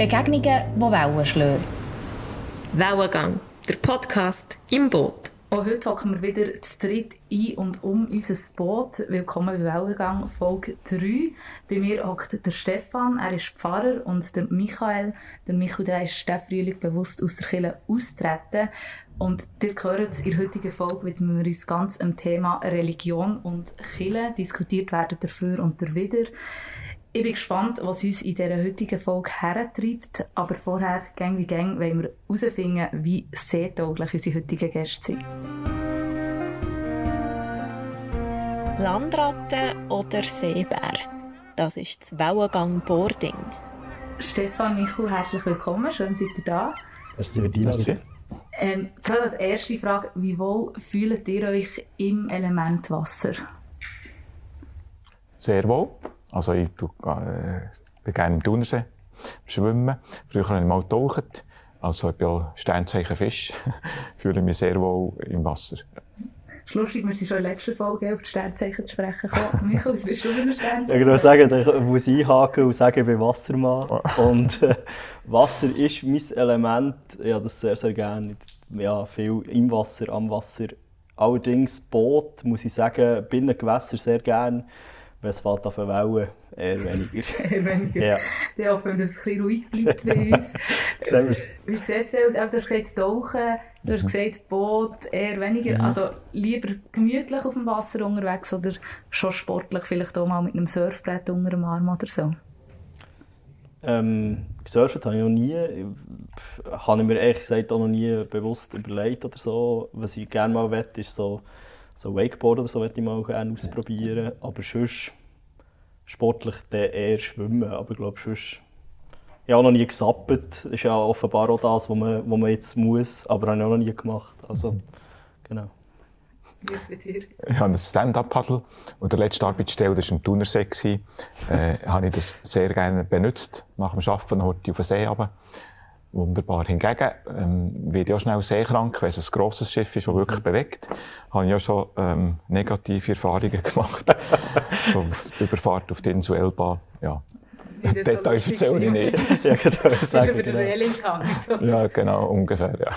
Begegnungen, die Wellen schlagen. Wellengang, der Podcast im Boot. Auch heute hocken wir wieder zu dritt ein und um unser Boot. Willkommen bei Wellengang, Folge 3. Bei mir hockt der Stefan, er ist Pfarrer, und der Michael. Der Michael der ist der Frühling bewusst aus der Kirche austreten. Und ihr hört in der heutigen Folge widmen wir uns ganz dem Thema Religion und Kirche. Diskutiert werden dafür und dawider. Ich bin gespannt, was uns in dieser heutigen Folge hertreibt. Aber vorher, gang wie gang, wollen wir herausfinden, wie seetauglich unsere heutigen Gäste sind. Landratte oder Seebär? Das ist das Wellengang Boarding. Stefan, Michael, herzlich willkommen. Schön, seid ihr da. Merci für die Einladung. Ähm, gerade als erste Frage, wie wohl fühlt ihr euch im Element Wasser? Sehr wohl. Also ich tu, äh, bin gerne im Thunersee schwimmen. Früher habe ich mal getaucht. Also ich bin auch Sternzeichen Fisch. fühle mich sehr wohl im Wasser. Schlussendlich, wir sind schon in der letzten Folge auf die Sternzeichen zu sprechen gekommen. Michael, was bist du für ein Sternzeichen? Ich würde sagen, ich muss einhaken und sagen, ich bin Wassermann. Und äh, Wasser ist mein Element. Ich habe das sehr, sehr gerne. Ja, viel im Wasser, am Wasser. Allerdings Boot, muss ich sagen, Binnengewässer sehr gerne. Wenn es fällt auf eine Welle, eher weniger. Eher weniger. Ja. Ich hoffe, dass es ein bisschen ruhig bleibt bei uns. Wie sieht es aus? Du hast gesagt Tauchen, du hast gesagt Boot, eher weniger. Also lieber gemütlich auf dem Wasser unterwegs oder schon sportlich, vielleicht auch mal mit einem Surfbrett unter dem Arm oder so? Ähm, gesurft habe ich noch nie. Ich- Habe ich mir ehrlich gesagt auch noch nie bewusst überlegt oder so. Was ich gerne mal will, ist so, so Wakeboard oder so, möchte ich mal gerne ausprobieren. Aber sonst sportlich dann eher schwimmen. Aber ich glaube, sonst... Ich habe noch nie gesappt. Das ist ja offenbar auch das, was man, was man jetzt muss. Aber habe ich auch noch nie gemacht. Also, genau. Wie ist es mit dir? Ich habe ein Stand-Up-Paddle und der letzte Arbeitsstelle, das war im Thunersee, äh, habe ich das sehr gerne benutzt. Nach dem Arbeiten heute auf den See runter. Wunderbar. Hingegen ähm, werde ich auch schnell seekrank, wenn es ein grosses Schiff ist, das wirklich bewegt. Habe ich auch schon ähm, negative Erfahrungen gemacht. so Überfahrt auf die Insel Elba. Ja. Wie das lustig erzähle ich nicht. Ja, ich wollte Das ist den genau. Reling gegangen. So. Ja, genau, ungefähr, ja.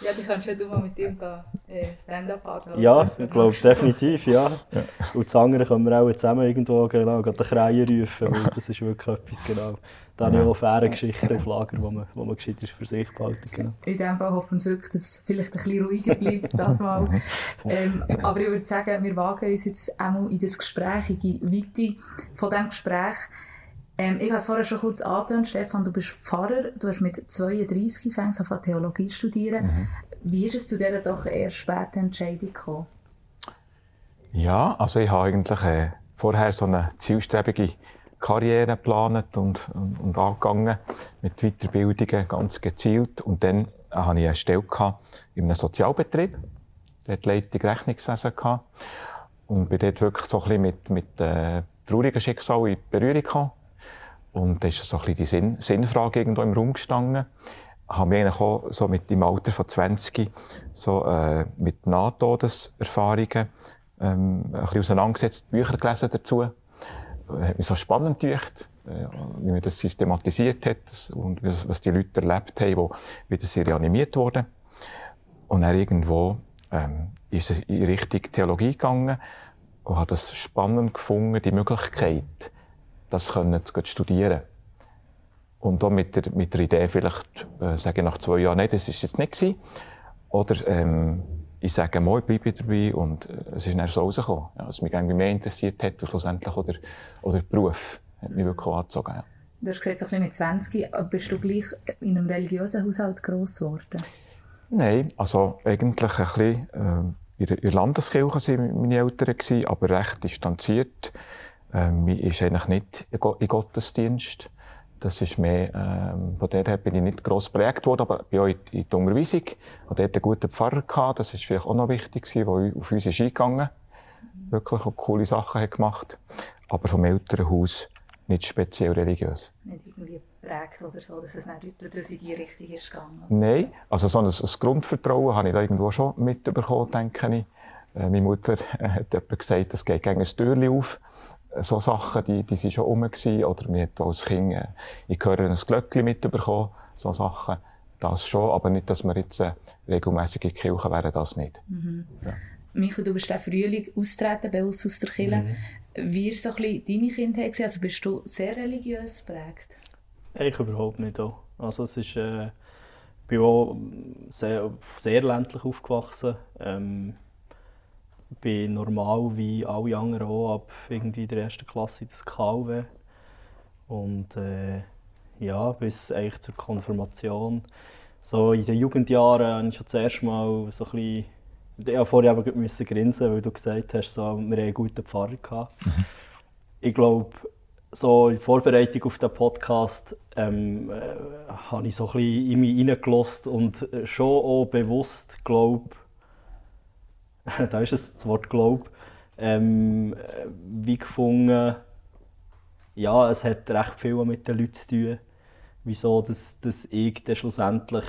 Ja, du kannst ja du mal mit ihm äh, Stand-up haben. Ja, ich glaube definitiv, ja. Und das andere können wir auch zusammen irgendwo genau, gerade den Kreien rufen, weil das ist wirklich etwas, genau. Da habe ich auch faire Geschichten auf Lager, wo man, wo man gescheiter für sich behalten genau. In dem Fall hoffen wir wirklich, dass es vielleicht ein bisschen ruhiger bleibt, das mal. ähm, aber ich würde sagen, wir wagen uns jetzt einmal in das Gespräch, in die Weite von diesem Gespräch. Ähm, ich habe es vorher schon kurz angetönt, Stefan, du bist Pfarrer, du hast mit 32 fängst an Theologie studieren. Wie ist es zu dieser doch eher späten Entscheidung gekommen? Ja, also ich habe eigentlich äh, vorher so eine zielstrebige Karriere geplant und, und, und angegangen mit Weiterbildungen ganz gezielt. Und dann äh, hatte ich eine Stelle gehabt in einem Sozialbetrieb, dort Leitung Rechnungswesen gehabt. Und bin dort wirklich so ein bisschen mit, mit äh, traurigen Schicksal in Berührung gekommen. Und da ist so ein bisschen die Sinn, Sinnfrage irgendwo im Raum gestanden. Habe mich eigentlich auch so mit dem Alter von 20 so, äh, mit Nahtodeserfahrungen ähm, ein bisschen auseinandergesetzt, Bücher gelesen dazu. Äh, Hat mich so spannend gedacht, äh, wie man das systematisiert hat das- und was, was die Leute erlebt haben, wo wieder sie reanimiert wurden. Und dann irgendwo ähm, ist es in Richtung Theologie gegangen und habe das spannend gefunden, die Möglichkeit, das können zu studieren. Und auch mit der, mit der Idee, vielleicht, äh, sage ich nach zwei Jahren, nein, das ist jetzt nicht gewesen. Oder, ähm, ich sage mal, ich bleibe dabei und äh, es ist dann so rausgekommen. Ja, was mich irgendwie mehr interessiert hat, und schlussendlich oder, oder der Beruf, hat mich wirklich angezogen. Ja. Du hast gesagt, so mit 20, aber bist du gleich in einem religiösen Haushalt gross geworden? Nein, also eigentlich ein bisschen, ähm, in der- Landeskirche waren meine Eltern, aber recht distanziert. Ähm, ich ist eigentlich nicht in Go- in Gottesdienst. Das ist mehr, ähm, von der her bin ich nicht gross geprägt worden, aber bin auch in, die Unterweisung. Und dort einen guten Pfarrer gehabt. Das ist vielleicht auch noch wichtig gewesen, der auf uns ist eingegangen. Wirklich auch coole Sachen hat gemacht. Aber vom Elternhaus nicht speziell religiös. Nicht irgendwie geprägt oder so, dass es nicht durch in die Richtung ist gegangen. Nein, also so ein, ein Grundvertrauen habe ich da irgendwo schon mitbekommen, denke ich. Äh, meine Mutter äh, hat gesagt, es geht gegen ein Türchen auf. So Sachen, die, die sind schon rum gewesen. Oder wir hat als Kind äh, in Gehören ein Glöckchen mitbekommen. So Sachen. Das schon, aber nicht, dass wir jetzt äh, regelmässig in die Kirche wären, das nicht. Mhm. Ja. Michael, du bist der Frühling austreten bei uns aus der Kirche. Mhm. Wie war so ein bisschen deine Kindheit? Also bist du sehr religiös geprägt? Ich überhaupt nicht. Auch. Also es ist, äh, ich bin auch sehr, sehr ländlich aufgewachsen. Ähm, bin normal wie alle anderen auch ab irgendwie der ersten Klasse in das KW. Und äh, ja, bis eigentlich zur Konfirmation. So in den Jugendjahren habe ich schon zuerst mal so ein bisschen ich musste vorher aber müssen grinsen, weil du gesagt hast, so, wir hatten einen guten Pfarrer. Gehabt. Mhm. Ich glaube, so in Vorbereitung auf den Podcast ähm, äh, habe ich so ein bisschen in mich hineingelassen und schon auch bewusst, glaube da ist es, das Wort Glaub, ähm, wie gefunden, ja, es hat recht viel mit den Leuten zu tun, wieso dass, dass ich dann schlussendlich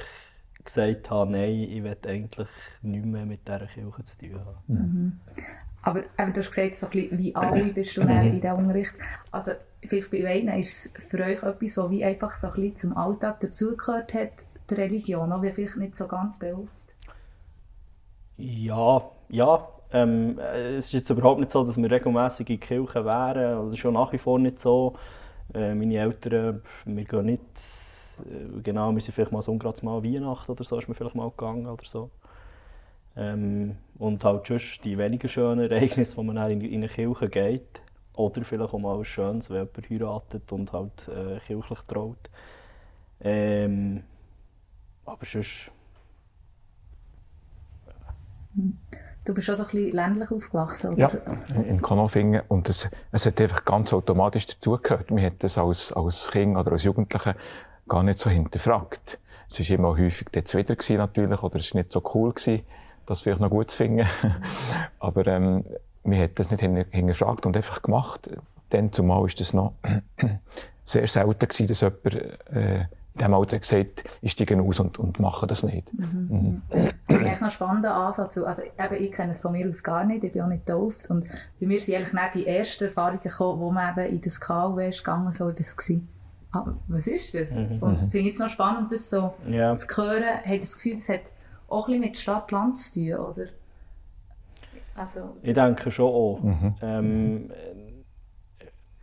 gesagt habe, nein, ich will eigentlich nichts mehr mit dieser Kirche zu tun haben. Mhm. Aber eben, du hast gesagt, so ein bisschen, wie alle bist du in diesem Unterricht. Also vielleicht bei einem ist es für euch etwas, was wie einfach so ein bisschen zum Alltag dazugehört hat, die Religion, aber vielleicht nicht so ganz bewusst. Ja, ja. Ähm, es ist jetzt überhaupt nicht so, dass wir regelmäßig in die Kirche wären. Das ist schon nach wie vor nicht so. Äh, meine Eltern, wir gehen nicht äh, genau, wir sind vielleicht mal so gerade mal Weihnachten oder so, ist mir vielleicht mal gegangen oder so. Ähm, und halt sonst die weniger schönen Ereignisse, wo man dann in, in eine Kirche geht. Oder vielleicht auch mal ein schönes, wenn jemand heiratet und halt äh, kirchlich traut. Ähm, aber sonst... Du bist auch so ein bisschen ländlich aufgewachsen, oder? Ja, in Konolfingen. Und es, es hat einfach ganz automatisch dazugehört. Man hat das als, als Kind oder als Jugendliche gar nicht so hinterfragt. Es war immer häufig dort wieder natürlich, oder es war nicht so cool gewesen, das vielleicht noch gut zu finden. Aber, ähm, man hat das nicht hinterfragt und einfach gemacht. Dann zumal ist das noch sehr selten gewesen, dass jemand, äh, in diesem Alter gesagt ich steige aus und, und mache das nicht. Mhm. Mhm. Das ist eigentlich ein spannender Ansatz. Also, eben, ich kenne es von mir aus gar nicht, ich bin auch nicht getauft. Und bei mir sind eigentlich die ersten Erfahrungen gekommen, wo man eben in das KW ist gegangen, so, ich war so gewesen ah, was ist das? Mhm. Und ich finde es noch spannend, das so ja. zu hören. Hat das Gefühl, das hat auch ein bisschen mit Stadt-Land zu tun, oder? Also, ich denke schon auch. Mhm. Ähm,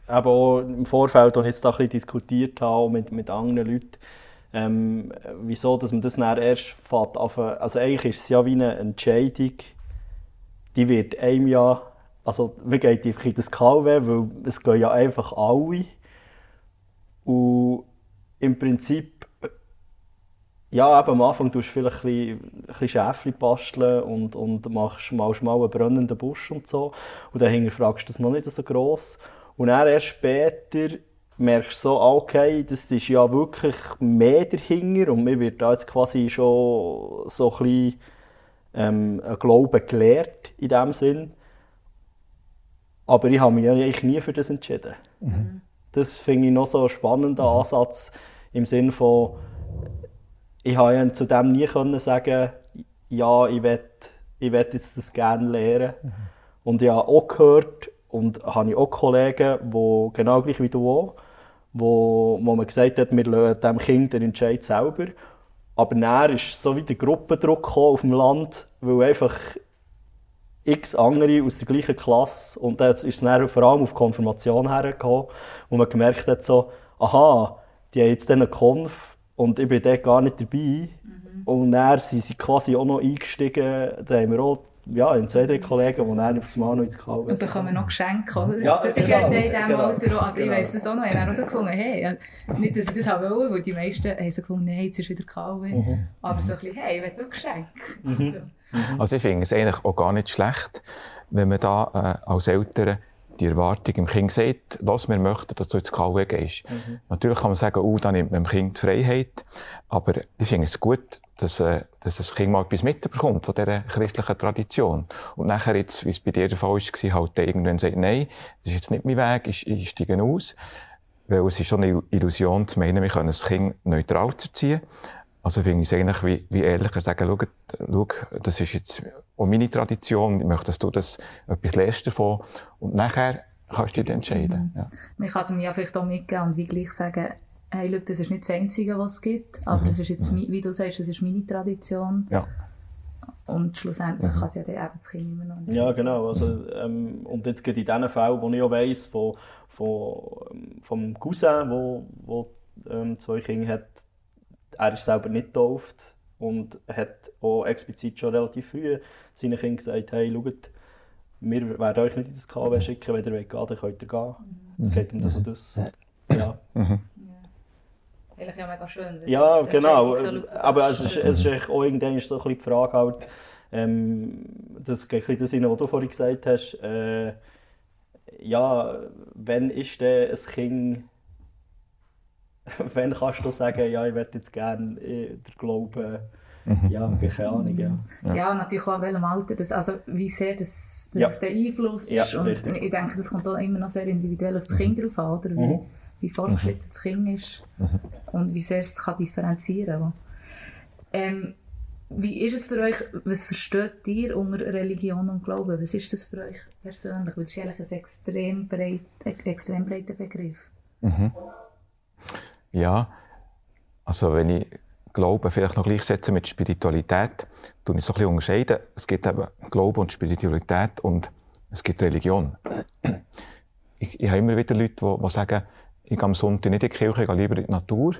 aber auch im Vorfeld, als jetzt da ein diskutiert habe mit, mit anderen Leuten, ähm, wieso dass man das dann erst fährt. Also eigentlich ist es ja wie eine Entscheidung, die wird einem ja, also wir gehen in das KW, weil es gehen ja einfach alle. Und im Prinzip, ja, eben am Anfang tust du vielleicht ein bisschen, ein bisschen Schäfchen basteln und, und machst mal mal einen brennenden Busch und so. Und dann hinterfragst du das noch nicht so gross. Und dann erst später merkst du so, okay, das ist ja wirklich mehr dahinter und mir wird da jetzt quasi schon so ein bisschen ähm, ein Glauben gelehrt in dem Sinn. Aber ich habe mich eigentlich nie für das entschieden. Mhm. Das finde ich noch so einen spannenden mhm. Ansatz im Sinne von, ich habe ja zu dem nie können sagen, ja, ich will, ich will jetzt das gerne lernen. Mhm. Und ich habe auch gehört und habe auch Kollegen, die genau gleich wie du auch, wo, wo man gesagt hat, wir lassen dem Kind den Entscheid selber. Aber dann ist so wie der Gruppendruck auf dem Land, weil einfach x andere aus der gleichen Klasse und dann ist es dann vor allem auf Konfirmation hergekommen, wo man gemerkt hat, so, aha, die haben jetzt eine Konf und ich bin dort gar nicht dabei. Mhm. Und dann sind sie quasi auch noch eingestiegen, da haben wir auch ja, ein zwei, drei Kollegen, die dann auf das Mal noch ins Kalb Und bekommen noch Geschenke, oder? Ja, das ist ja in diesem genau. Alter auch, also ich weiss das auch noch, ich habe auch so gefunden, hey, nicht, dass ich das haben wollte, weil die meisten haben so gefunden, nein, jetzt ist wieder Kalb. Mhm. Aber so ein bisschen, hey, ich will auch Geschenke. Mhm. Mhm. Also ich finde es eigentlich auch gar nicht schlecht, wenn man da äh, als Eltern die Erwartung im Kind sieht, was wir möchten, dass du ins KW gehst. Mhm. Natürlich kann man sagen, oh, da nimmt man dem Kind die Freiheit, aber ich finde es gut, dass, äh, dass das Kind mal etwas mitbekommt von dieser christlichen Tradition. Und nachher jetzt, wie es bei dir der Fall war, halt irgendwann sagt, nein, das ist jetzt nicht mein Weg, ich, ich steige aus. Weil es ist schon eine Illusion zu meinen, wir können das Kind neutral ziehen. Also finde ich es eigentlich wie, wie ehrlicher sagen, schau, schau, das ist jetzt auch meine Tradition, ich möchte, dass du das etwas lernst davon. Und nachher kannst du dich entscheiden. Mhm. Ja. Man kann es mir ja vielleicht auch mitgeben und wie gleich sagen, hey, schau, das ist nicht das Einzige, was es gibt, aber mhm. das ist jetzt, wie du sagst, das ist meine Tradition. Ja. Und schlussendlich mhm. kann es ja dann eben das Kind immer noch nicht. Ja, genau. Also, ähm, und jetzt geht in diesen Fällen, wo ich auch weiss, von, von, ähm, vom Cousin, wo, wo ähm, zwei Kinder hat, er ist selber nicht getauft und hat auch explizit schon relativ früh seinen Kindern gesagt, hey, schaut, wir werden euch nicht in das KW schicken, wenn ihr wollt gehen, dann könnt ihr gehen. Es geht um das und das. Ja. Mhm. Eigentlich ja mega schön. Ja, genau. Aber es ist, es ist auch irgendwann so ein bisschen die Frage halt, ähm, das geht ein bisschen das was du vorhin gesagt hast, äh, ja, wenn ist denn ein Kind, wenn kannst du sagen, ja, ich würde jetzt gerne äh, den Glauben, mhm. ja, keine Ahnung, ja. ja. Ja, natürlich auch in welchem Alter, das, also wie sehr das, das ja. beeinflusst. Ja, und richtig. ich denke, das kommt auch immer noch sehr individuell auf das Kind drauf an, oder? Wie, mhm. wie fortgeschritten mhm. das Kind ist mhm. und wie sehr es kann differenzieren kann. Ähm, wie ist es für euch, was versteht ihr unter Religion und Glauben? Was ist das für euch persönlich? Das ist eigentlich ein extrem, breit, extrem breiter Begriff. Mhm. Ja, also wenn ich Glauben vielleicht noch gleichsetze mit Spiritualität, tue ich so ein bisschen unterscheiden. Es gibt eben Glauben und Spiritualität und es gibt Religion. Ich, ich habe immer wieder Leute, die, die sagen, ich gehe am Sonntag nicht in die Kirche, ich gehe lieber in die Natur,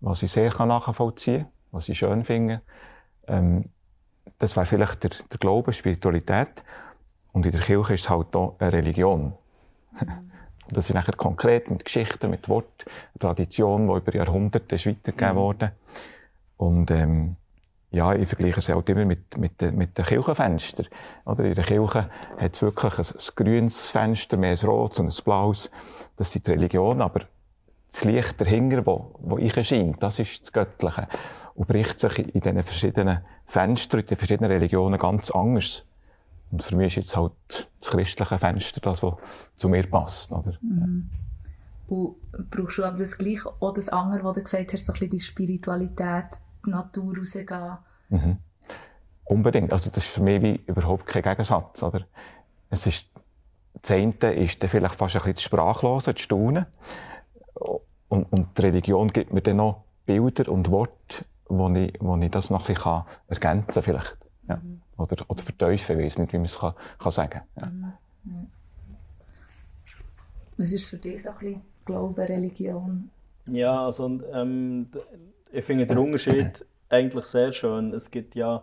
was ich sehr nachvollziehen kann, was ich schön finde. Ähm, das wäre vielleicht der, der Glaube, Spiritualität. Und in der Kirche ist es halt auch eine Religion. Das ist nachher konkret mit Geschichten, mit Wort, Tradition, die über Jahrhunderte ist weitergegeben mhm. worden. Und ähm, ja, ich vergleiche es halt immer mit, mit, mit den Kirchenfenstern. Oder in der Kirche hat es wirklich ein, ein grünes Fenster, mehr ein rotes und ein blaues. Das sind die Religionen, aber das Licht dahinter, wo, wo ich erscheint, das ist das Göttliche. Und bricht sich in diesen verschiedenen Fenstern, in den verschiedenen Religionen ganz anders. Und für mich ist jetzt halt das christliche Fenster das, was zu mir passt. Oder? Mhm. Und brauchst du aber das gleiche, auch das andere, was du gesagt hast, so ein bisschen die Spiritualität, die Natur rausgehen? Mhm. Unbedingt. Also das ist für mich wie überhaupt kein Gegensatz. Oder? Es ist, das eine ist dann vielleicht fast ein bisschen das Sprachlose, das Staunen. Und, und die Religion gibt mir dann noch Bilder und Worte, wo ich, wo ich das noch ein bisschen ergänzen kann, Ja. Mhm. Oder, oder verteufeln, ich weiß nicht, wie man es kann, kann sagen kann. Ja. Mhm. Was ist für dich so ein bisschen Glaube, Religion? Ja, also ähm, ich finde den Unterschied eigentlich sehr schön. Es gibt ja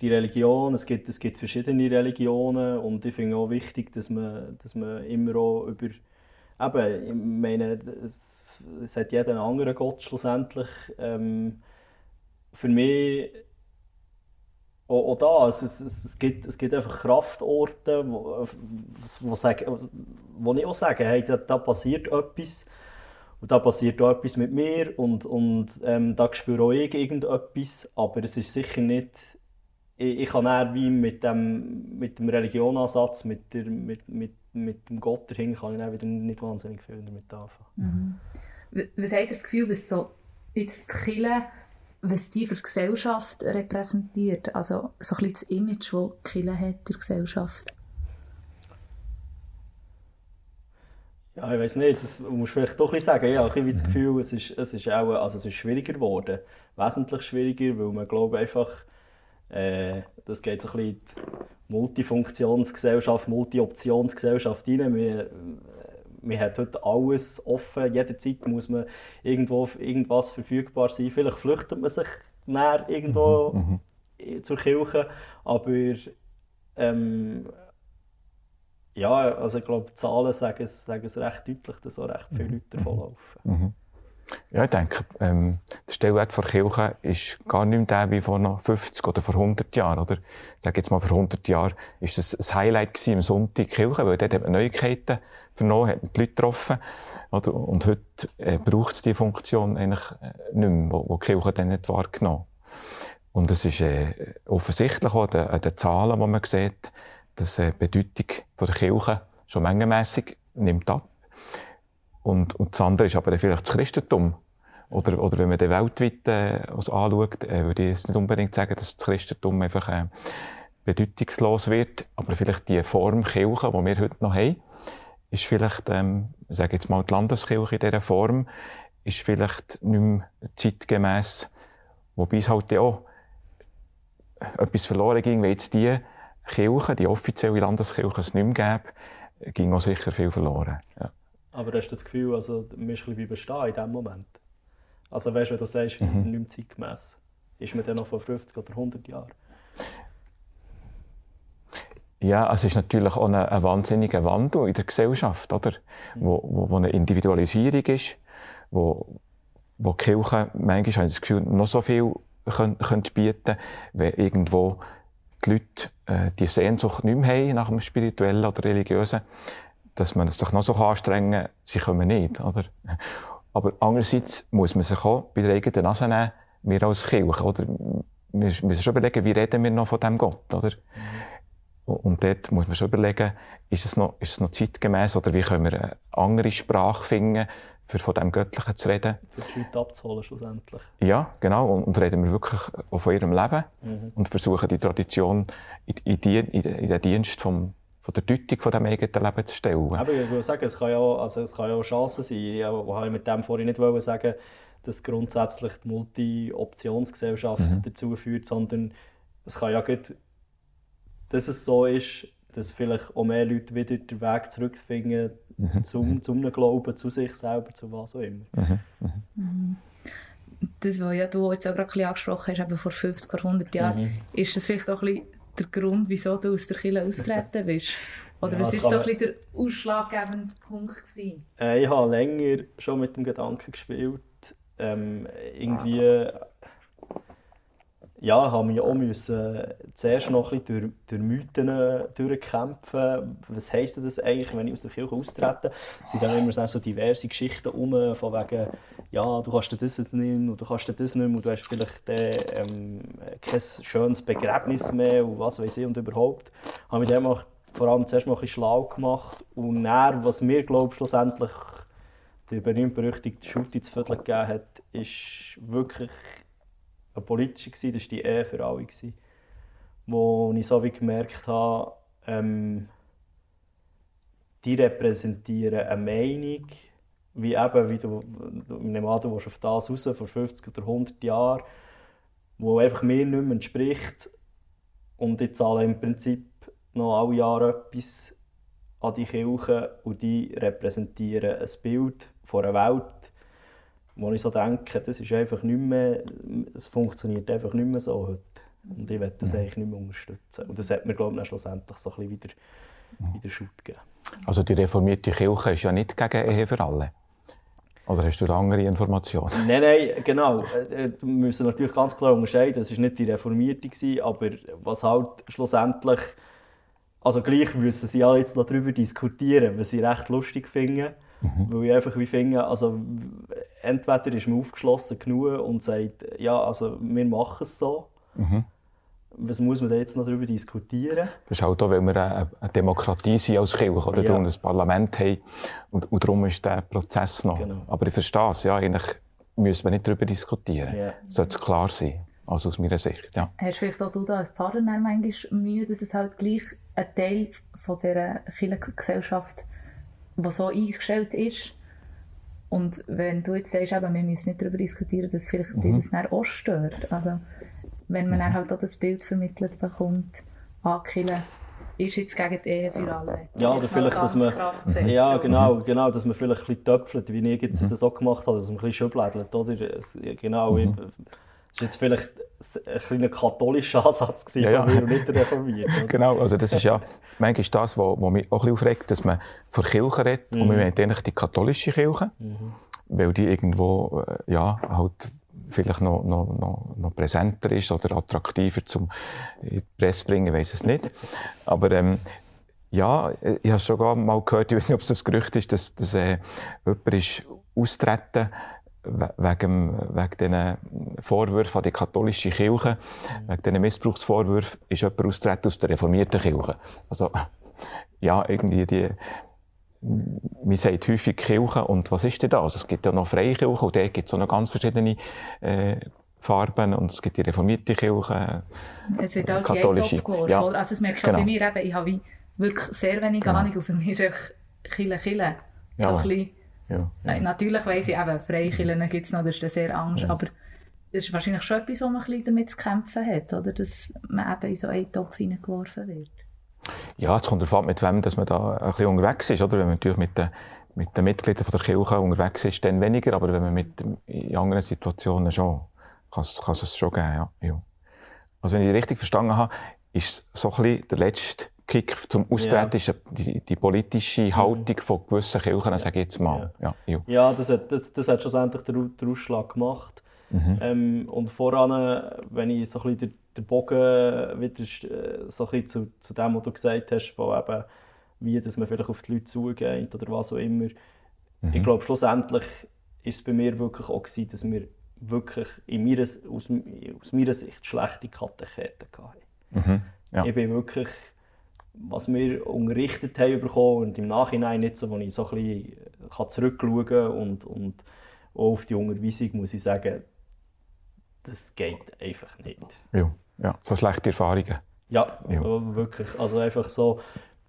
die Religion, es gibt, es gibt verschiedene Religionen und ich finde auch wichtig, dass man, dass man immer auch über eben, ich meine, es, es hat jeder einen anderen Gott schlussendlich. Ähm, für mich auch, da, es, es, es, gibt, es gibt einfach Kraftorte, wo, wo, wo ich auch sage, hey, da, da passiert etwas und da passiert auch etwas mit mir und, und ähm, da spüre auch ich irgendetwas, aber es ist sicher nicht ich, ich kann eher wie mit dem, mit dem Religionansatz, mit, der, mit, mit, mit dem Gott dahinter, kann ich wieder nicht wahnsinnig viel damit anfangen. Mhm. Was habt ihr das Gefühl, was so jetzt die Kirche, was die für die Gesellschaft repräsentiert? Also so ein bisschen das Image, das die Kirche hat der Gesellschaft? Ja, ich weiß nicht, das musst du vielleicht doch ein bisschen sagen. Ja, ich habe das Gefühl, es ist, es ist auch also es ist schwieriger geworden. Wesentlich schwieriger, weil man glaube einfach äh, das geht so ein bisschen in die Multifunktionsgesellschaft, Multi-Optionsgesellschaft rein. Wir, man hat heute alles offen, jederzeit muss man irgendwo irgendwas verfügbar sein. Vielleicht flüchtet man sich näher irgendwo mhm, mhm. zur Kirche, aber ähm, ja, also ich glaube, die Zahlen sagen es, sagen es recht deutlich, dass auch recht viele Leute davonlaufen. Mhm. Ja, ich denke, ähm, der Stellwert der Kirche ist gar nicht mehr der wie vor noch 50 oder vor 100 Jahren, oder? Ich sage jetzt mal, vor 100 Jahren ist es ein Highlight gewesen, am Sonntag Kirche, weil dort hat man Neuigkeiten vernommen, hat man die Leute getroffen, oder? Und heute äh, braucht es diese Funktion eigentlich äh, nicht mehr, wo, die Kirche dann nicht wahrgenommen Und es ist äh, offensichtlich auch an den, Zahlen, die man sieht, dass äh, die Bedeutung der Kirche schon mengenmässig nimmt ab. Und, und das andere ist aber vielleicht das Christentum. Oder, oder wenn man den weltweit äh, anschaut, äh, würde ich jetzt nicht unbedingt sagen, dass das Christentum einfach äh, bedeutungslos wird. Aber vielleicht die Form Kirche, die wir heute noch haben, ist vielleicht, ähm, ich sage jetzt mal, die Landeskirche in dieser Form, ist vielleicht nicht mehr zeitgemäß, wobei es halt auch etwas verloren ging, wenn jetzt die Kirche, die offizielle Landeskirche, es nicht mehr gäbe, ging auch sicher viel verloren. Ja. Aber hast du das Gefühl, also, wir sind ein bestehen in diesem Moment? Also weißt du, wenn du sagst, mhm. nicht mehr zeitgemäß, ist man dann noch vor 50 oder 100 Jahren? Ja, also es ist natürlich auch ein, ein wahnsinniger Wandel in der Gesellschaft, oder? Wo, wo, wo eine Individualisierung ist, wo, wo die Kirche manchmal, habe ich das Gefühl, noch so viel können, können bieten wenn irgendwo die Leute äh, die Sehnsucht nicht mehr haben nach dem Spirituellen oder Religiösen, dass man es sich noch so anstrengen kann, sie kommen nicht, oder? Aber andererseits muss man sich auch bei der eigenen Nase nehmen, wir als Kirche, oder? Wir müssen schon überlegen, wie reden wir noch von dem Gott, oder? Und dort muss man schon überlegen, ist es noch, ist es noch zeitgemäß oder wie können wir eine andere Sprache finden, für von dem Göttlichen zu reden. Für die Leute abzuholen schlussendlich. Ja, genau. Und, und reden wir wirklich auch von ihrem Leben mhm. und versuchen die Tradition in, in, die, in, den Dienst vom, von der Deutung von dem eigenen Leben zu stellen. Aber ich würde sagen, es kann ja, also es kann ja auch Chancen sein. Ich wollte mit dem vorhin nicht wollen sagen, dass grundsätzlich die Multi-Optionsgesellschaft mhm. dazu führt, sondern es kann ja gut dass es so ist, dass vielleicht auch mehr Leute wieder den Weg zurückfinden mhm. zum, mhm. zum Glauben, zu sich selber, zu was auch immer. Mhm. Mhm. Das, was ja du jetzt auch gerade ein angesprochen hast, eben vor 50 oder 100 Jahren, mhm. ist das vielleicht auch ein bisschen der Grund, wieso du aus der Kirche austreten bist? Oder ja, was ist so ein bisschen der ausschlaggebende Punkt gewesen? Äh, ich habe länger schon mit dem Gedanken gespielt, ähm, irgendwie ja, haben wir auch müssen zuerst noch ein bisschen durch, durch Mythen äh, durchkämpfen. Was heisst das eigentlich, wenn ich aus der Kirche austrete? Es sind dann immer so diverse Geschichten um, von wegen, ja, du kannst das jetzt nicht und du kannst das nicht mehr und du hast vielleicht äh, ähm, kein schönes Begräbnis mehr und was weiß ich und überhaupt. Habe ich dann auch vor allem zuerst mal ein bisschen schlau gemacht und dann, was mir, glaube schlussendlich der berühmt-berüchtigte Schutti zu Viertel gegeben hat, ist wirklich eine politische, das war die Ehe für alle. Wo ich so wie gemerkt habe, ähm, die repräsentieren eine Meinung, wie eben, wie du, ich nehme an, du auf das raus, vor 50 oder 100 Jahren, wo einfach mir nicht mehr entspricht. Und ich zahle im Prinzip noch alle Jahre etwas an die Kirche und die repräsentieren ein Bild von einer Welt, wo ich so denke, das ist einfach nicht mehr, es funktioniert einfach nicht mehr so heute. Und ich will das mhm. eigentlich nicht mehr unterstützen. Und das hat mir, glaube ich, schlussendlich so ein bisschen wieder, mhm. wieder Schut gegeben. Also die reformierte Kirche ist ja nicht gegen Ehe für alle? Oder hast du da andere Informationen? Nein, nein, genau. Äh, äh, wir müssen natürlich ganz klar unterscheiden, das war nicht die reformierte, aber was halt schlussendlich, also gleich müssen sie alle jetzt noch darüber diskutieren, was sie recht lustig finden. Mhm. Weil ich einfach wie finde, also entweder ist man aufgeschlossen genug und sagt, ja, also wir machen es so. Mhm. Was muss man da jetzt noch darüber diskutieren? Das ist halt auch, weil wir eine, Demokratie sind als Kirche oder ja. ein Parlament haben. Und, und darum ist der Prozess noch. Genau. Aber ich verstehe es, ja, eigentlich müssen wir nicht darüber diskutieren. Ja. Sollte klar sein. Also aus meiner Sicht, ja. Hast du vielleicht auch du da als Pfarrer manchmal Mühe, dass es halt gleich ein Teil von dieser Kirchengesellschaft, die so eingestellt ist, und wenn du jetzt sagst, eben, wir müssen nicht darüber diskutieren, dass vielleicht mhm. das dann auch stört. Also, wenn man mhm. dann halt auch das Bild vermittelt bekommt, ankillen, ist jetzt gegen die Ehe für alle. Ja, oder vielleicht, dass man, ja, genau, genau, dass man vielleicht ein bisschen töpfelt, wie ich jetzt mhm. das auch gemacht habe, dass man ein bisschen schublädelt, oder? Genau, mhm. das ist jetzt vielleicht ein kleiner katholischer Ansatz gewesen, ja, ja. und nicht reformiert. genau, also das ist ja manchmal das, was, was mich auch ein bisschen aufregt, dass man von Kirche redet mhm. und man meint eigentlich die katholische Kirche, mhm. weil die irgendwo, äh, ja, halt vielleicht noch, noch, noch, noch präsenter ist oder attraktiver zum in die Presse bringen, ich weiß es nicht. Aber ähm, ja, ich habe sogar mal gehört, ich weiß nicht, ob es das Gerücht ist, dass, dass äh, jemand ist austreten wegen, wegen diesen Vorwürfen an die katholische Kirche, mhm. wegen diesen Missbrauchsvorwürfen, ist jemand austreten aus der reformierten Kirche. Also, ja, irgendwie die, man sagt häufig Kirche und was ist denn das? Es gibt ja noch freie Kirche und dort gibt es auch noch ganz verschiedene äh, Farben und es gibt die reformierte Kirche, Es wird alles katholische. Ja, also das merke ich genau. bei mir eben, ich habe wirklich sehr wenig Ahnung genau. und für mich ist Kille. Ja. So ein bisschen, Ja. äh, natürlich weiss ich eben, Freikillen gibt es noch, das ist sehr Angst, Ja. aber das ist wahrscheinlich schon etwas, wo man ein bisschen damit zu kämpfen hat, oder? Dass man eben in so einen Topf hineingeworfen wird. Ja, es kommt darauf an, mit wem dass man da ein bisschen unterwegs ist. Oder? Wenn man natürlich mit den, mit den Mitgliedern von der Kirche unterwegs ist, dann weniger. Aber wenn man mit, in anderen Situationen schon, kann es, kann es schon geben. Ja. Ja. Also wenn ich richtig verstanden habe, ist so ein bisschen der letzte Kick zum Austreten ist die, die politische Haltung von gewissen Kirchen, sage ich jetzt mal. Ja. Ja. Ja, das hat, das, das hat schlussendlich den, den Ausschlag gemacht. Ähm, und voran, wenn ich so ein bisschen den, Bogen wieder äh, so ein bisschen zu, zu dem, was du gesagt hast, wo eben, wie dass man vielleicht auf die Leute zugeht oder was auch immer. Ich glaube, schlussendlich ist es bei mir wirklich auch gewesen, dass wir wirklich in meiner, aus, aus meiner Sicht schlechte Katecheten hatten. Mhm. Ja. Ich bin wirklich, was wir unterrichtet haben bekommen und im Nachhinein nicht so, wo ich so ein bisschen kann zurückschauen kann und, und auch auf die Unterweisung muss ich sagen, das geht einfach nicht. Ja. ja. So schlechte Erfahrungen. Ja, Ja. äh, wirklich. Also einfach so,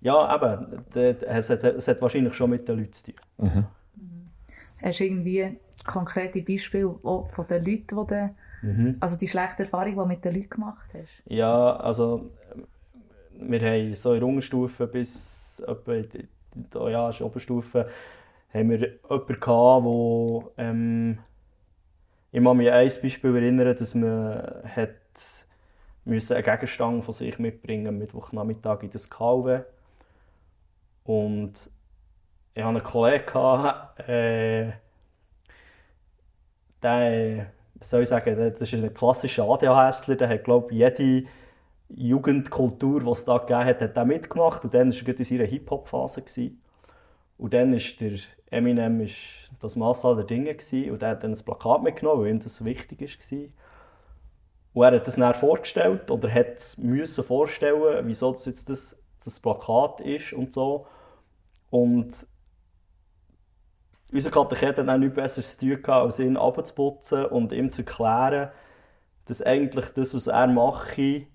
ja eben, es, es, es hat wahrscheinlich schon mit den Leuten zu tun. Hast du irgendwie konkrete Beispiele auch von den Leuten, die du, Mhm. also die schlechte Erfahrung, die du mit den Leuten gemacht hast? Ja, also wir haben so in der Unterstufe bis in die, die, ja, Oberstufe haben wir jemanden gehabt, wo ähm, ich kann mich an ein Beispiel erinnern, dass man hat müssen einen Gegenstand von sich mitbringen am Mittwochnachmittag in das KW. Und ich hatte einen Kollegen, gehabt, äh, der, was soll ich sagen, der- das ist ein klassischer ADHSler, der hat, glaube ich, jede Jugendkultur, die es da gegeben hat, hat er mitgemacht. Und dann war er in seiner Hip-Hop-Phase. Und dann war der Eminem ist das Mass aller Dinge. Gewesen. Und er hat dann ein Plakat mitgenommen, weil ihm das wichtig war. Und er hat das dann vorgestellt oder hat es müssen vorstellen, wieso das jetzt das, das Plakat ist und so. Und unser Katechet hat dann nichts Besseres zu tun als ihn abzuputzen und ihm zu erklären, dass eigentlich das, was er mache,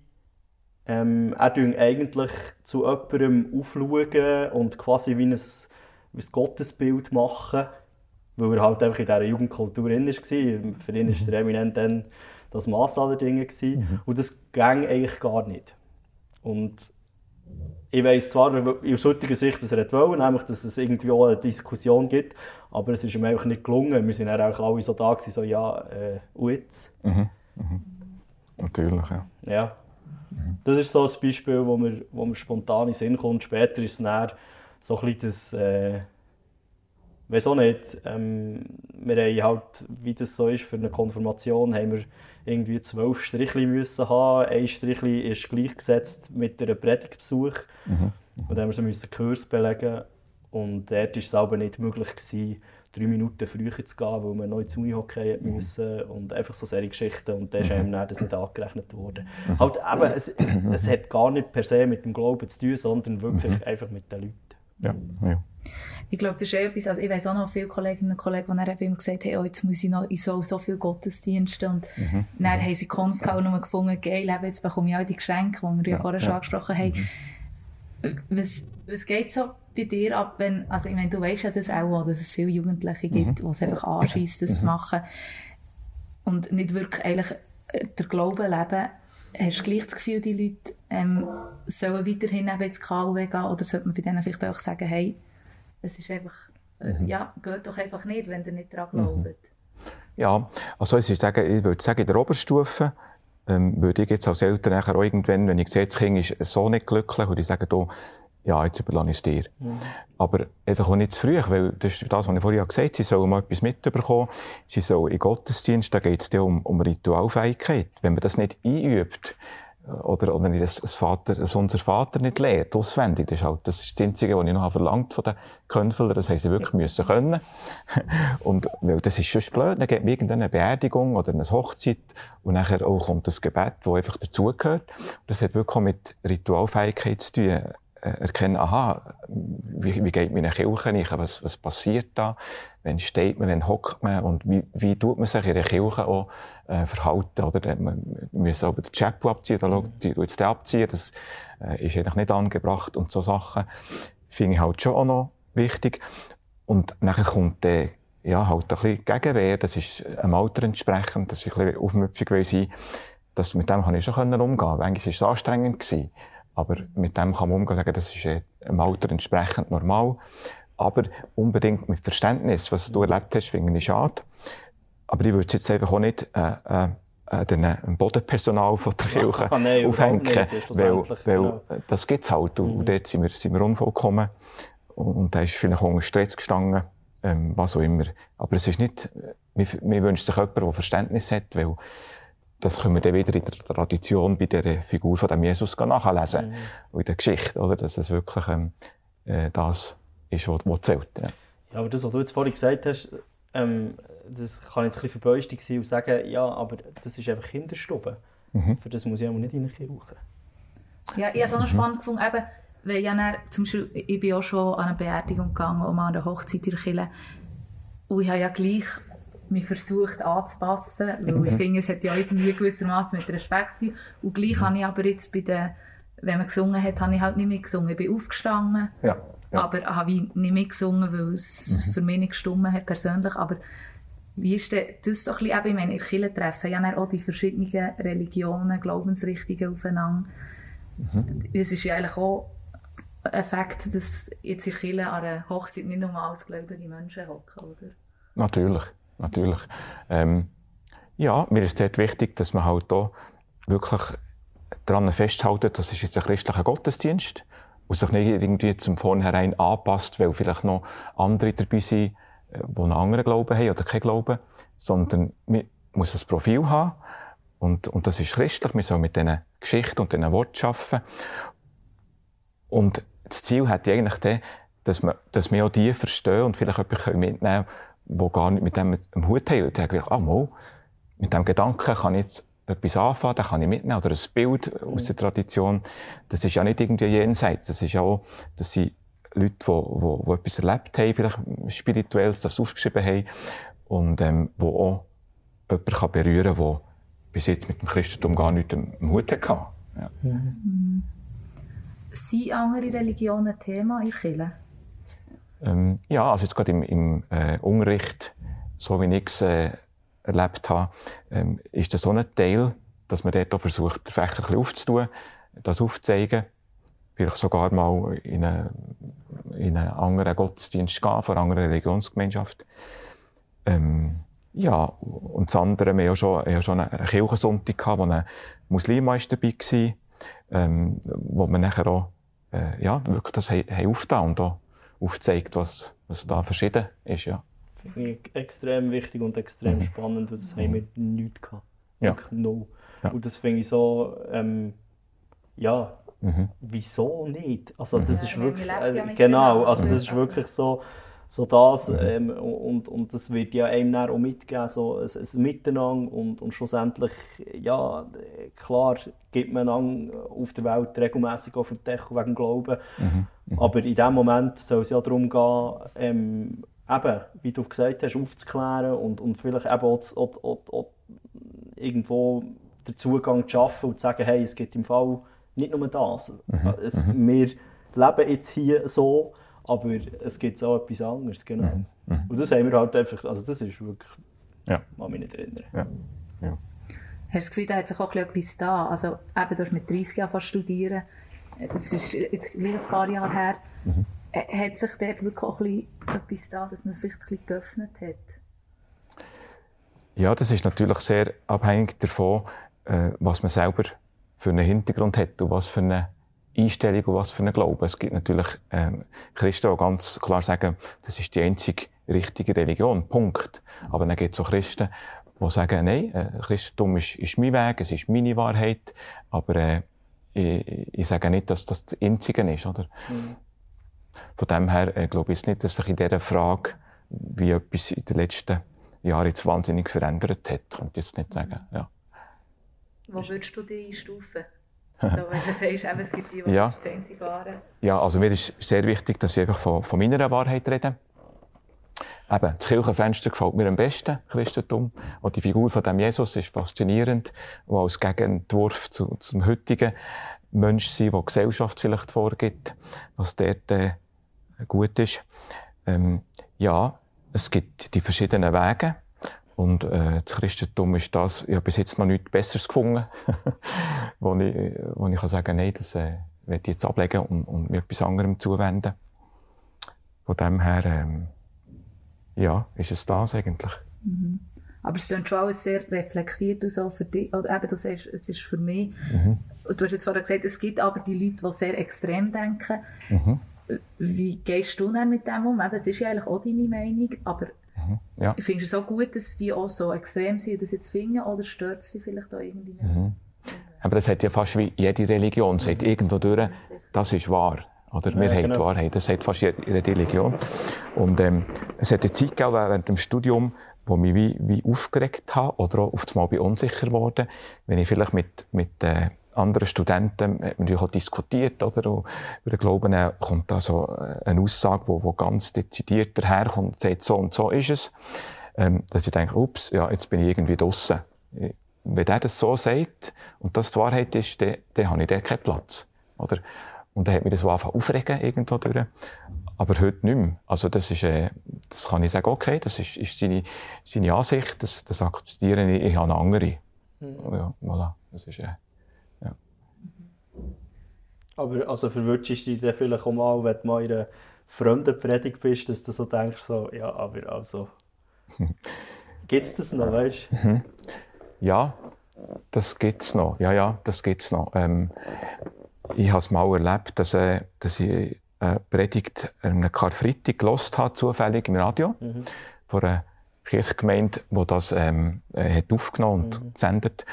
ähm, er tue eigentlich zu jemandem aufschauen und quasi wie ein, wie ein Gottesbild machen, weil er halt einfach in dieser Jugendkultur drin war. Für ihn war der Eminem dann das Mass aller Dinge. gewesen. Und das ging eigentlich gar nicht. Und ich weiss zwar aus heutiger Sicht, was er wollte, nämlich, dass es irgendwie auch eine Diskussion gibt, aber es ist ihm einfach nicht gelungen. Wir sind dann auch alle so da gewesen, so, ja, äh, und jetzt? Natürlich, ja. Ja. Das ist so ein Beispiel, wo mir, wo mir spontan in den Sinn kommt. Später ist es dann so ein bisschen das, äh, weiß auch nicht, ähm, wir haben halt, wie das so ist für eine Konfirmation, haben wir irgendwie zwölf Strichli müssen haben. Ein Strichli ist gleichgesetzt mit einem Predigtbesuch. Und dann haben wir so müssen Kurs belegen. Und dort war es aber nicht möglich, gewesen, drei Minuten früher zu gehen, weil wir noch ins Unihockey mhm. müssen und einfach so solche Geschichten. Und dann ist einem dann das nicht angerechnet worden. Halt eben, es, es hat gar nicht per se mit dem Glauben zu tun, sondern wirklich einfach mit den Leuten. ja, ja. Ich glaube, das ist eh etwas, also ich weiss auch noch viele Kolleginnen und Kollegen, die dann eben immer gesagt haben, oh, jetzt muss ich noch in so, so viele Gottesdienste und dann haben sie Konf und nur gefunden, geil, jetzt bekomme ich all die Geschenke, die wir ja, vorher schon angesprochen haben. Was, was geht so bei dir ab, wenn, also ich meine, du weißt ja das auch, dass es viele Jugendliche gibt, die es einfach anschießt, das zu machen. Und nicht wirklich eigentlich äh, der Glauben leben. Hast du gleich das Gefühl, die Leute ähm, sollen weiterhin eben ins KW gehen? Oder sollte man bei denen vielleicht auch sagen, hey, es ist einfach, äh, ja, geht doch einfach nicht, wenn ihr nicht daran glaubt. Ja, also es ich würde sagen, in der Oberstufe ähm, würde ich jetzt als Eltern nachher auch irgendwann, wenn ich sehe, das Kind ist so nicht glücklich, würde ich sagen, da, ja, jetzt überlasse ich es dir. Aber einfach auch nicht zu früh, weil das ist das, was ich vorhin gesagt habe, sie sollen mal etwas mitbekommen, sie sollen in Gottesdienst, da geht es um, um Ritualfähigkeit. Wenn man das nicht einübt, oder, oder nicht das, Vater, das unser Vater nicht lehrt, auswendig, das ist halt, das ist das Einzige, was ich noch verlangt von den Könfelern, das haben sie wirklich müssen können. Und, weil das ist schon blöd, dann geht man irgendeine Beerdigung oder eine Hochzeit und nachher auch kommt das Gebet, das einfach dazugehört. Das hat wirklich auch mit Ritualfähigkeit zu tun. Äh, erkennen, aha, wie, wie geht meine Kirche nicht, was, was passiert da, wann steht man, wann hockt man und wie, wie tut man sich in der Kirche auch äh, verhalten, oder wir müssen aber den Chapel abziehen, da die du jetzt den abziehen, das äh, ist eigentlich nicht angebracht und so Sachen finde ich halt schon auch noch wichtig. Und nachher kommt der, ja, halt ein bisschen Gegenwehr. Das ist einem Alter entsprechend, dass ich ein bisschen aufmüpfig will sein. Das, mit dem kann ich schon umgehen. Eigentlich war es anstrengend gewesen. Aber mit dem kann man umgehen sagen, das ist einem Alter entsprechend normal. Aber unbedingt mit Verständnis, was du erlebt hast, finde ich schade. Aber ich würde es jetzt einfach auch nicht, äh, äh, äh, den, äh, Bodenpersonal von der Kirche ah, nein, aufhängen. nicht, weil, weil genau. das gibt's halt. Und, Mhm. dort sind wir, sind wir unvollkommen. Und, und da ist vielleicht unter Stress gestanden, ähm, was auch immer. Aber es ist nicht, mir, mir wünscht sich jemand, der Verständnis hat, weil das können wir dann wieder in der Tradition bei der Figur von dem Jesus nachlesen. Mhm. Und in der Geschichte, oder? Dass es wirklich ähm, äh, das ist, was, was zählt. Ja. Ja, aber das, was du jetzt vorhin gesagt hast, ähm, das kann jetzt ein bisschen sein und sagen, ja, aber das ist einfach Kinderstube. Mhm. Für das muss ich auch nicht in eine Kirche. Ja, ich habe es auch noch spannend gefunden, eben, weil ja dann, zum Beispiel, ich bin auch schon an eine Beerdigung gegangen und mal an der Hochzeit in der Kirche. Und ich habe ja gleich mich versucht anzupassen, weil ich finde, es hat ja irgendwie gewissermaßen mit Respekt zu sein. Und gleich habe ich aber jetzt bei den, wenn man gesungen hat, habe ich halt nicht mitgesungen. Ich bin aufgestanden, Ja. Ja. aber habe ich nicht mitgesungen, weil es für mich nicht gestummen hat persönlich. Aber wie ist denn das doch ein bisschen, eben, ich meine, in Kirche treffen ja auch die verschiedenen Religionen, Glaubensrichtungen aufeinander. Es ist ja eigentlich auch ein Fakt, dass jetzt in Kirche an einer Hochzeit nicht nur als gläubige Menschen hocken, oder? Natürlich, natürlich. Ähm, ja, mir ist dort wichtig, dass man halt da wirklich daran festhält, das ist jetzt ein christlicher Gottesdienst und sich nicht irgendwie zum Vornherein anpasst, weil vielleicht noch andere dabei sind, äh, die einen anderen Glauben haben oder keinen Glauben, sondern man muss ein Profil haben und, und das ist christlich, man soll mit diesen Geschichten und diesen Worten arbeiten und das Ziel hat eigentlich den, dass, man, dass wir auch die verstehen und vielleicht etwas mitnehmen können, die gar nicht mit dem am Hut haben. Und die sagen, ah, mal, mit dem Gedanken kann ich jetzt etwas anfangen, den kann ich mitnehmen, oder ein Bild aus der Tradition. Das ist ja nicht irgendwie jenseits, das ist ja auch, das sind Leute, die, die, die etwas erlebt haben, vielleicht Spirituelles, das aufgeschrieben haben, und ähm, wo auch jemand kann berühren kann, der bis jetzt mit dem Christentum gar nichts am Hut hatte. Ja. Sind andere Religionen Thema in Kirche? Ähm, ja, also jetzt gerade im, im äh, Unterricht, so wie ich es äh, erlebt habe, ähm, ist das so ein Teil, dass man dort auch versucht, den Fächer ein bisschen aufzutun, das aufzuzeigen, vielleicht sogar mal in einen, in einen anderen Gottesdienst gehen, von einer anderen Religionsgemeinschaft. Ähm, ja, und das andere, wir haben ja schon, haben schon einen Kirchensonntag gehabt, wo ein Muslim dabei war, ähm, wo man nachher auch, äh, ja, wirklich das haben, haben aufgetan und auch aufzeigt, was, was da verschieden ist, ja. Finde ich extrem wichtig und extrem Mhm. spannend, weil das haben wir nichts gehabt. Ja. Wirklich no. Ja. Und das finde ich so, ähm, ja, Mhm. wieso nicht? Also das Ja, ist wir wirklich, äh, genau, also das ist wirklich so, so das Mhm. ähm, und, und das wird ja einem dann auch mitgeben, so ein, ein Miteinander und, und schlussendlich, ja, klar gibt man auf der Welt regelmäßig auf den Deckel wegen Glauben, Mhm. Aber in dem Moment soll es ja darum gehen, ähm, eben, wie du gesagt hast, aufzuklären und, und vielleicht eben auch, auch, auch, auch irgendwo den Zugang zu schaffen und zu sagen, hey, es gibt im Fall nicht nur das. Mhm. Es, wir leben jetzt hier so, aber es gibt auch etwas anderes, genau. Und das haben wir halt einfach, also das ist wirklich, Mhm. Ja. kann mich nicht erinnern. Ja. Ja. Hast du das Gefühl, da hat sich auch etwas da? Also, eben, du hast mit 30 Jahren studieren. Das ist jetzt gleich ein paar Jahre her. Mhm. Hat sich dort wirklich auch ein bisschen etwas da, dass man vielleicht ein bisschen geöffnet hat? Ja, das ist natürlich sehr abhängig davon, äh, was man selber für einen Hintergrund hat und was für eine Einstellung und was für einen Glauben. Es gibt natürlich ähm, Christen, die ganz klar sagen, das ist die einzige richtige Religion, Punkt. Aber dann gibt es auch Christen, die sagen, nein, äh, Christentum ist, ist mein Weg, es ist meine Wahrheit, aber äh, ich, ich sage nicht, dass das das Einzige ist. Oder? Von dem her äh, glaube ich nicht, dass sich in dieser Frage, wie etwas in den letzten Jahren jetzt wahnsinnig verändert hat, könnte ich jetzt nicht sagen. Ja. Wo würdest du dich einstufen? so, wenn du sagst, eben, es gibt die, die Ja. das einzige Wahre. Ja, also mir ist sehr wichtig, dass ich einfach von, von meiner Wahrheit rede. Eben, das Kirchenfenster gefällt mir am besten, Christentum. Und die Figur von dem Jesus ist faszinierend, der als Gegenentwurf zu, zum heutigen Mensch sein, der Gesellschaft vielleicht vorgibt, was dort äh, gut ist. Ähm, ja, es gibt die verschiedenen Wege. Und äh, das Christentum ist das, ich habe bis jetzt noch nichts Besseres gefunden, wo ich, wo ich kann sagen nein, das äh, werde ich jetzt ablegen und, und mir etwas anderem zuwenden. Von dem her, ähm, ja, ist es das eigentlich. Mhm. Aber es ist schon alles sehr reflektiert und so für dich. Oder eben, du sagst, es ist für mich. Mhm. Du hast jetzt vorhin gesagt, es gibt aber die Leute, die sehr extrem denken. Mhm. Wie gehst du dann mit dem um? Eben, es ist ja eigentlich auch deine Meinung, aber mhm. ja. findest du es auch gut, dass die auch so extrem sind und das jetzt finden, oder stört es dich vielleicht auch irgendwie? Mhm. Aber das hat ja fast wie jede Religion, sagt irgendwo durch, das ist wahr. Oder wir ja, haben genau. die Wahrheit, das sagt fast jede Religion. Und ähm, es hat eine Zeit gegeben, während dem Studium, wo mich wie, wie aufgeregt habe oder auch auf einmal bin unsicher geworden, wenn ich vielleicht mit, mit äh, anderen Studenten hat man natürlich auch diskutiert, oder? Und über den Glauben äh, kommt da so äh, eine Aussage, wo, wo ganz dezidiert daherkommt und sagt, so und so ist es. Ähm, dass ich denke, ups, ja, jetzt bin ich irgendwie draussen. Wenn der das so sagt und das die Wahrheit ist, dann, dann habe ich da keinen Platz. Oder? Und dann hat mich das so angefangen aufregen irgendwo durch. Aber heute nicht mehr. Also das ist, äh, das kann ich sagen, okay, das ist, ist seine, seine Ansicht, das, das akzeptiere ich, ich habe eine andere. Mhm. Ja, voilà. Das ist, äh, ja. Aber also verwünschst du dich dann vielleicht auch mal, wenn du mal in einer fremden Predigt bist, dass du so denkst, so, ja, aber also, gibt es das noch, weißt du? Mhm. Ja, das gibt es noch. Ja, ja, das gibt's noch. Ähm, ich habe es mal erlebt, dass, äh, dass ich eine Predigt einem Karfreitag gelost habe, zufällig im Radio, mhm. von einer Kirchgemeinde, die das ähm, äh, hat aufgenommen und mhm. gesendet.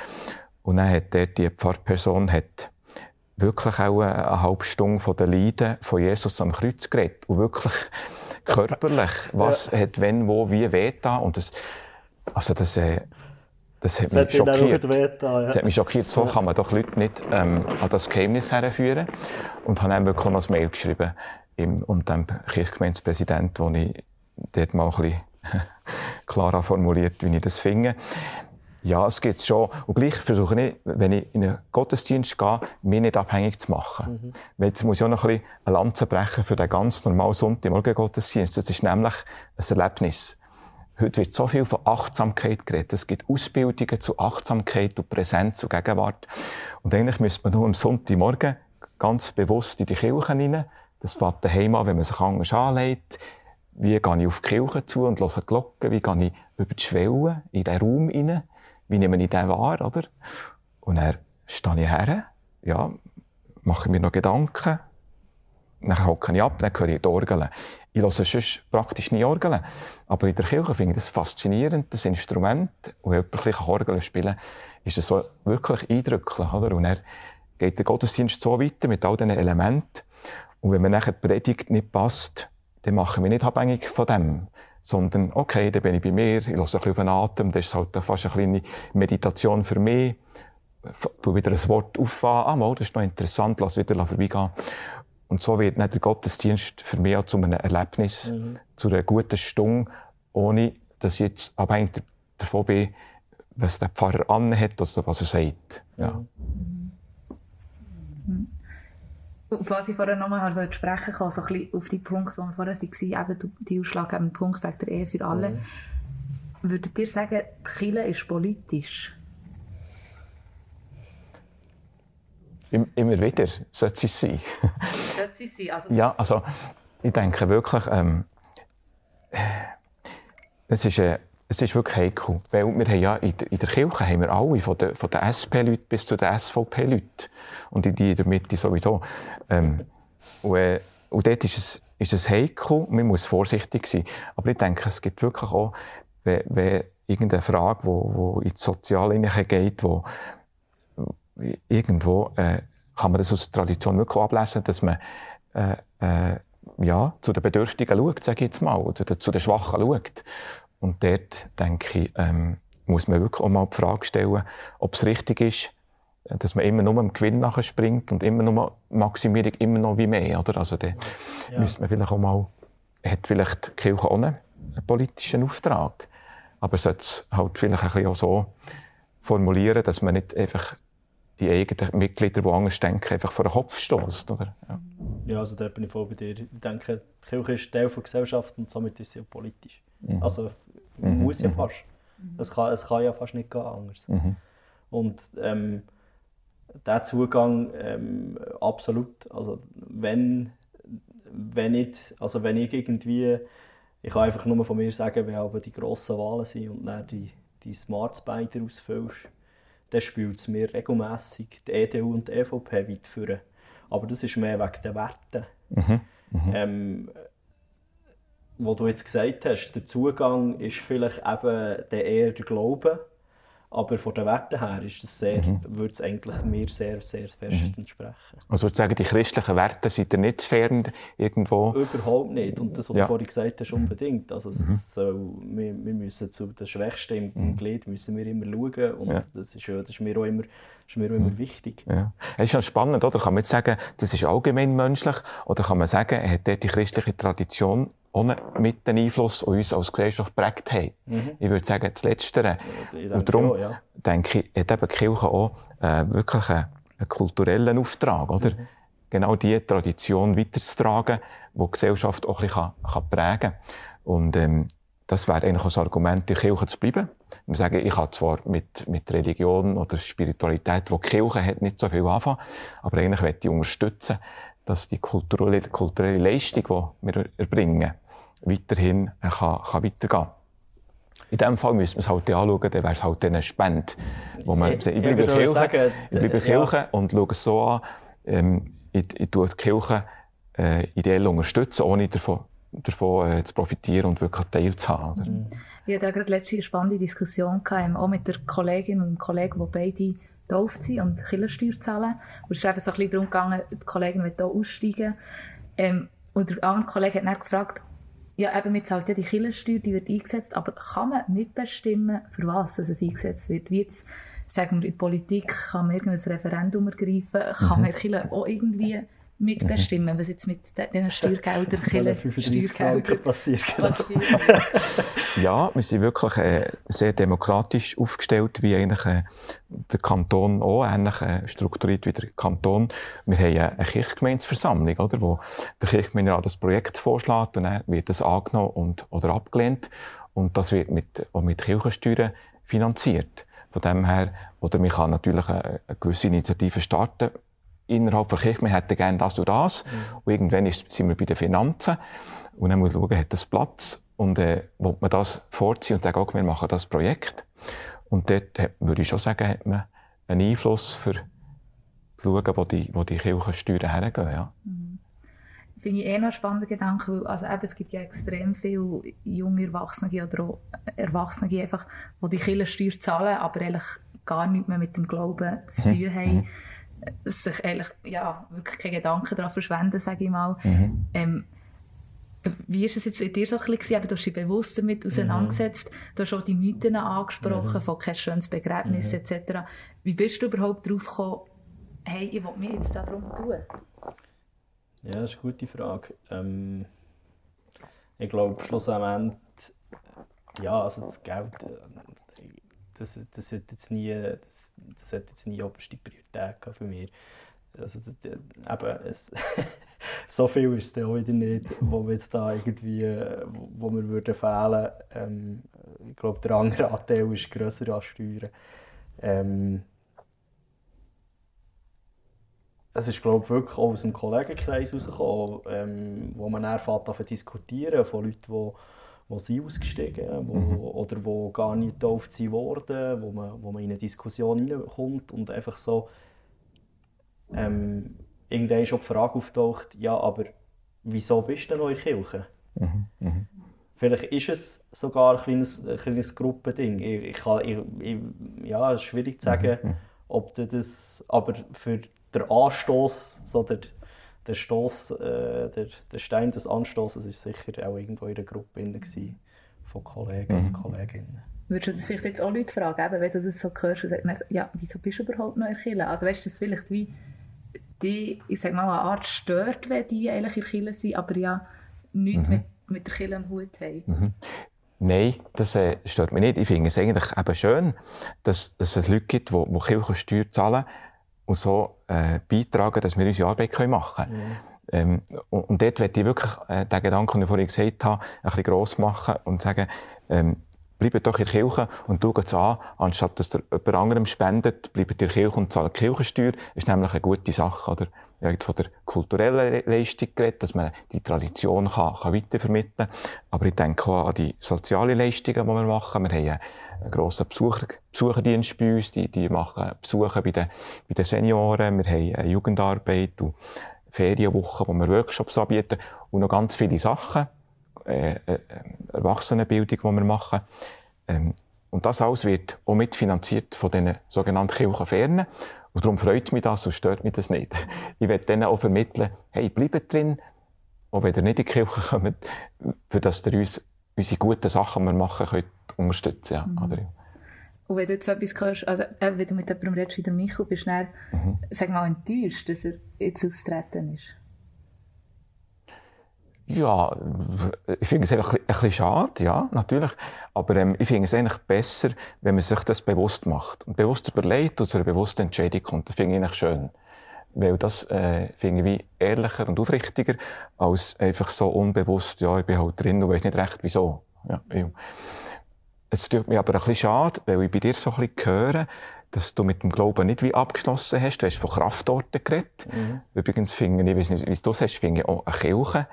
Und dann hat dort die Pfarrperson hat wirklich auch eine, eine halbe Stunde von den Leiden von Jesus am Kreuz geredet. Und wirklich körperlich, was ja. hat wenn, wo, wie weh da. Und das, also das, äh, das hat das mich hat schockiert. Wehten, ja. Das hat mich schockiert. So kann man doch Leute nicht ähm, an das Geheimnis herführen. Und habe dann wirklich noch ein Mail geschrieben im, und dem Kirchgemeindepräsident, wo ich dort mal ein bisschen klarer formuliert, wie ich das finde. Ja, es gibt schon. Und gleich versuche ich, wenn ich in einen Gottesdienst gehe, mich nicht abhängig zu machen. Mhm. Weil jetzt muss ich auch noch ein bisschen eine Lanze brechen für den ganz normalen Sonntagmorgen-Gottesdienst. Das ist nämlich ein Erlebnis. Heute wird so viel von Achtsamkeit geredet. Es gibt Ausbildungen zu Achtsamkeit und Präsenz und Gegenwart. Und eigentlich müsste man nur am Sonntagmorgen ganz bewusst in die Kirche rein. Das fängt daheim an, wenn man sich anders anlegt. Wie gehe ich auf die Kirche zu und höre Glocken? Wie gehe ich über die Schwelle in den Raum rein? Wie nehme ich den wahr, oder? Und dann stehe ich her, ja, mache mir noch Gedanken, dann hocke ich ab, dann höre ich die Orgel. Ich höre sonst praktisch nie Orgeln. Aber in der Kirche finde ich das faszinierend, das Instrument. Und wenn jemand ein Orgeln spielen ist das so wirklich eindrücklich. Oder? Und er geht der Gottesdienst so weiter mit all diesen Elementen. Und wenn mir nachher die Predigt nicht passt, dann mache ich mich nicht abhängig von dem. Sondern, okay, dann bin ich bei mir, ich höre ein bisschen auf den Atem, das ist halt fast eine kleine Meditation für mich. Du wieder ein Wort auffahren, ah, mal, das ist noch interessant, lass wieder vorbeigehen. Und so wird nicht der Gottesdienst für mich auch zu einem Erlebnis, mhm. zu einer guten Stunde, ohne dass ich jetzt abhängig davon bin, was der Pfarrer anhat oder was er sagt. Ja. Mhm. Auf was ich vorher nochmal sprechen kann, so ein bisschen auf die Punkte, die wir vorher waren, eben die ausschlaggebenden Punkt wegen der Ehe für alle. Mhm. Würdet ihr sagen, die Kirche ist politisch? Immer wieder sollte es sein. sollte es sein? Also ja, also ich denke wirklich, ähm, es, ist, äh, es ist wirklich heikel. Weil wir haben ja in, der, in der Kirche haben wir alle, von den, von den SP-Leuten bis zu den SVP-Leuten. Und in, die in der Mitte sowieso. Ähm, und, äh, und dort ist es, ist es heikel, man muss vorsichtig sein. Aber ich denke, es gibt wirklich auch, wenn, wenn irgendeine Frage, die wo, wo in die Soziale geht, wo, irgendwo äh, kann man das aus der Tradition wirklich ablesen, dass man äh, äh, ja, zu den Bedürftigen schaut, sage ich jetzt mal, oder zu den Schwachen schaut. Und dort, denke ich, ähm, muss man wirklich auch mal die Frage stellen, ob es richtig ist, dass man immer nur im Gewinn nachspringt und immer nur Maximierung immer noch wie mehr, oder? Also, da ja. müsste man vielleicht auch mal, hat vielleicht die Kirche auch einen politischen Auftrag, aber sollte es halt vielleicht ein bisschen auch so formulieren, dass man nicht einfach die eigenen Mitglieder, die anders denken, einfach vor den Kopf stößt. Ja. ja, also da bin ich voll bei dir. Ich denke, die Kirche ist Teil der Gesellschaft und somit ist sie auch politisch. Mhm. Also mhm. muss ja mhm. fast. Es kann, es kann ja fast nicht gehen anders. Mhm. Und ähm, der Zugang ähm, absolut, also wenn, wenn nicht, also wenn ich irgendwie, ich kann einfach nur von mir sagen, wenn aber die grossen Wahlen sind und dann die, die Smart Spider ausfüllst, dann spielt es mir regelmässig die EDU und die EVP weit führen. Aber das ist mehr wegen den Werten. Mhm. Mhm. Ähm, wo du jetzt gesagt hast, der Zugang ist vielleicht eben der eher der Glaube aber von den Werten her ist das sehr, mhm. würde es eigentlich mir sehr, sehr fest mhm. entsprechen. Also würde sagen, die christlichen Werte sind da nicht fern irgendwo? Überhaupt nicht. Und das, was ja. du vorhin gesagt hast, unbedingt. Also es, mhm. soll, wir, wir, müssen zu den Schwächsten im, mhm. Glied müssen wir immer schauen. Und ja. das, ist, das ist mir auch immer ist mir immer mhm. wichtig. Ja. Es ist schon spannend, oder? Kann man jetzt sagen, das ist allgemein menschlich? Oder kann man sagen, er hat dort die christliche Tradition ohne mit den Einfluss auf uns als Gesellschaft geprägt haben. Mhm. Ich würde sagen, das Letztere. Ja, und darum auch, ja. denke ich, hat eben die Kirche auch äh, wirklich einen, einen, kulturellen Auftrag, oder? Mhm. Genau diese Tradition weiterzutragen, die die Gesellschaft auch ein bisschen kann, kann prägen kann. Und ähm, das wäre eigentlich ein Argument, in der Kirche zu bleiben. Wir sagen, ich habe zwar mit, mit Religion oder Spiritualität, die die Kirche hat, nicht so viel anfangen, aber eigentlich möchte ich unterstützen, dass die kulturelle, kulturelle Leistung, die wir erbringen, weiterhin äh, kann, kann weitergehen in diesem Fall müssen wir es halt anschauen, dann wäre es halt eine Spende. Wo man, ich, ich bleibe Kirche, sagen, ich bleibe Kirche ja. und schaue es so an, ähm, ich, ich tue die Kirche äh, ideell unterstützen, ohne davon, davon äh, zu profitieren und wirklich teilzuhaben. Oder? Mhm. Ich hatte gerade letzte spannende Diskussion gehabt, auch mit der Kollegin und dem Kollegen, die beide getauft sind und Kirchensteuer zahlen. Und es ist eben so ein bisschen darum gegangen, die Kollegin will hier aussteigen. Ähm, und der andere Kollege hat dann gefragt, ja, eben, mit zahlt ja die Kirchensteuer, die wird eingesetzt, aber kann man mitbestimmen, für was es eingesetzt wird? Wie jetzt, sagen wir, in Politik kann man irgendein Referendum ergreifen, kann mhm. man Kirche auch irgendwie mitbestimmen, mhm. was jetzt mit diesen Steuergeldern, Steuergeldern passiert. Genau. ja, wir sind wirklich äh, sehr demokratisch aufgestellt, wie eigentlich äh, der Kanton auch, ähnlich äh, strukturiert wie der Kanton. Wir haben eine Kirchgemeinsversammlung, oder, wo der Kirchgemeinderat das Projekt vorschlägt und dann wird das angenommen und, oder abgelehnt. Und das wird mit, auch mit Kirchensteuern finanziert. Von dem her, oder man kann natürlich eine, eine gewisse Initiative starten, innerhalb der Kirche, wir hätten gerne das und das. Mhm. Und irgendwann ist, sind wir bei den Finanzen. Und dann muss man schauen, hat das Platz? Und, äh, will man das vorziehen und sagen, okay, wir machen das Projekt. Und dort hat, würde ich schon sagen, hat man einen Einfluss für zu schauen, wo die, wo die Kirchensteuern hergehen, ja. Mhm. Finde ich eh noch ein spannender Gedanke, weil also eben, es gibt ja extrem viele junge Erwachsene oder auch Erwachsene einfach, die die Kirchensteuer zahlen, aber eigentlich gar nichts mehr mit dem Glauben zu mhm. tun haben. Mhm sich eigentlich ja, wirklich keine Gedanken daran verschwenden, sage ich mal. Mhm. Ähm, wie ist es jetzt in dir so ein bisschen? du hast dich bewusst damit auseinandergesetzt. Mhm. Du hast auch die Mythen angesprochen, mhm. von kein schönes Begräbnis mhm. etc. Wie bist du überhaupt darauf gekommen, hey, ich will mir jetzt darum tun? Ja, das ist eine gute Frage. Ähm, ich glaube, schlussendlich, ja, also das Geld, das, das, hat jetzt nie, das, das hat jetzt nie oberste Priorität für mich. Also, eben, es, so viel ist es auch wieder nicht, wo wir jetzt da irgendwie, wo wir würden fehlen. Ähm, ich glaube, der andere Anteil ist grösser als Steuern. Ähm, es ist glaube ich, wirklich auch aus dem Kollegenkreis herausgekommen, ähm, wo man dann diskutieren von Leuten, die wo sie ausgestiegen wo, mhm. oder wo gar nicht getauft sind worden, wo man, wo man in eine Diskussion hineinkommt und einfach so ähm, irgendwann schon die Frage auftaucht, ja, aber wieso bist du denn noch in der Kirche? Mhm. Mhm. Vielleicht ist es sogar ein kleines, ein kleines Gruppending. Ich, ich kann, ich, ich, ja, es ist schwierig zu sagen, mhm. ob das, aber für den Anstoß, so der, der Stoß, äh, der, der Stein des Anstoßes ist sicher auch irgendwo in einer Gruppe gewesen, von Kollegen mhm. und Kolleginnen. Würdest du das vielleicht jetzt auch Leute fragen, eben, wenn du das so hörst und sagst, ja, wieso bist du überhaupt noch in Kirche? Also weißt du, das vielleicht wie die, ich sag mal, eine Art stört, wenn die eigentlich in Kirche sind, aber ja nichts mhm. mit, mit der Kirche am Hut haben. Mhm. Nein, das äh, stört mich nicht. Ich finde es eigentlich eben schön, dass, dass es Leute gibt, die, die Kirchensteuer zahlen, und so äh, beitragen, dass wir unsere Arbeit können machen können. Mhm. Ähm, und, und dort möchte ich wirklich äh, den Gedanken, den ich vorhin gesagt habe, ein bisschen gross machen und sagen, ähm, bleibt doch in der Kirche und schaut es an, anstatt dass ihr jemand anderem spendet, bleibt in der Kirche und zahlt Kirchensteuer. Das ist nämlich eine gute Sache, oder? Ich habe jetzt von der kulturellen Leistung geredet, dass man die Tradition kann, kann weitervermitteln kann. Aber ich denke auch an die sozialen Leistungen, die wir machen. Wir haben einen grossen Besucher, Besucherdienst bei uns, die, die machen Besuche bei den, bei den Senioren. Wir haben eine Jugendarbeit und Ferienwochen, wo wir Workshops anbieten und noch ganz viele Sachen, äh, äh, Erwachsenenbildung, die wir machen. Ähm, und das alles wird auch mitfinanziert von diesen sogenannten Kirchenfernen. Und darum freut mich das und stört mich das nicht. Ich werde denen auch vermitteln, hey, bleibt drin, auch wenn ihr nicht in die Kirche kommt, für dass ihr uns unsere guten Sachen, die wir machen, könnt unterstützen ja, mhm. Und wenn du jetzt etwas hörst, also äh, wenn du mit jemandem redest wie der Michael, bist du dann, mhm. sag mal, enttäuscht, dass er jetzt austreten ist? Ja, ich finde es einfach ein bisschen schade, ja, natürlich. Aber ähm, ich finde es eigentlich besser, wenn man sich das bewusst macht und bewusst überlegt und zu einer bewussten Entscheidung kommt. Das finde ich eigentlich schön. Weil das äh, finde ich wie ehrlicher und aufrichtiger, als einfach so unbewusst, ja, ich bin halt drin und weiß nicht recht, wieso. Ja, ja. Es tut mir aber ein bisschen schade, weil ich bei dir so ein bisschen höre, dass du mit dem Glauben nicht wie abgeschlossen hast. Du hast von Kraftorten geredet. Mhm. Übrigens finde ich, ich weiß nicht, wie du es hast, finde ich auch eine Kirche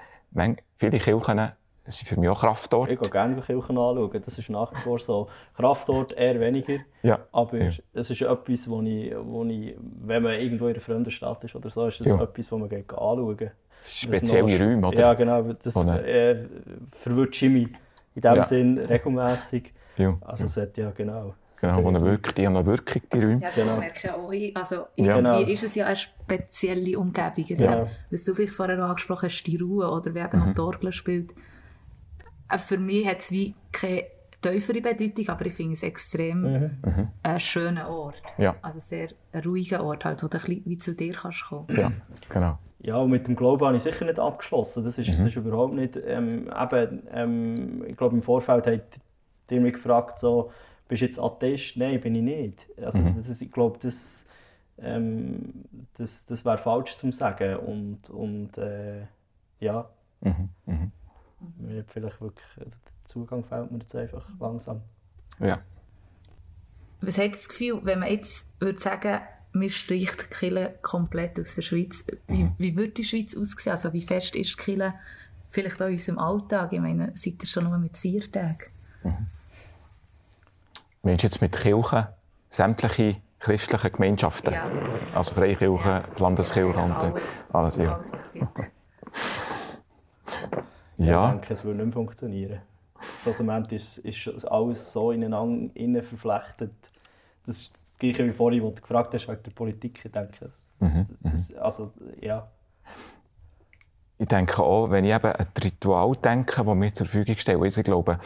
viele Kirchen sind für mich auch Kraftorte. Ich gehe gerne Kirchen anschauen. Das ist nach wie vor so. Kraftort eher weniger. Ja. Aber ja. es ist etwas, wo ich, wo ich, wenn man irgendwo in einer fremden Stadt ist oder so, ist das ja. etwas, wo man geht anschauen kann. Spezielle Räume, oder? Ja, genau. Das äh, verwünscht mich in dem ja. Sinn regelmässig. Ja. Also, es hat ja genau. Genau, wo eine Wirkung, die haben eine Wirkung, die Räume. Ja, das genau. merke ich auch. Also, irgendwie ja. Genau. ist es ja eine spezielle Umgebung. Also, ja. Was du vielleicht vorher angesprochen hast, die Ruhe oder wie eben mhm. noch die Orgel spielt. Äh, für mich hat es wie keine tiefere Bedeutung, aber ich finde es extrem mhm. mhm. ein schöner Ort. Ja. Also sehr ein ruhiger Ort, halt, wo du ein wie zu dir kannst kommen. Ja, genau. Ja, und mit dem Glauben habe ich sicher nicht abgeschlossen. Das ist, mhm. das ist überhaupt nicht. Ähm, eben, ähm, ich glaube, im Vorfeld hat ihr mich gefragt, so, bist du jetzt Atheist? Nein, bin ich nicht. Also, mhm. das ist, ich glaube, das, ähm, das, das wäre falsch zu sagen. Und, und äh, ja. Mhm. Mhm. Vielleicht wirklich, der Zugang fehlt mir jetzt einfach langsam. Ja. Was hat das Gefühl, wenn man jetzt würde sagen, man streicht die Kille komplett aus der Schweiz, wie, mhm. wie würde die Schweiz aussehen? Also wie fest ist die Kille vielleicht auch in unserem Alltag? Ich meine, seid ihr schon nur mit vier Tagen? Meinst du jetzt mit Kirchen sämtliche christlichen Gemeinschaften? Ja. Also Freikirche, ja. Landeskirche ja, und alles, alles, ja. Alles, ja. Ich denke, es würde nicht mehr funktionieren. Schlussendlich ist, ist alles so ineinander innen verflechtet. Das ist das Gleiche wie vorhin, wo du gefragt hast wegen der Politik. Ich denke, das, mhm. das, mhm. also, ja. Ich denke auch, wenn ich eben an ein Ritual denke, das mir zur Verfügung steht, ich glaube,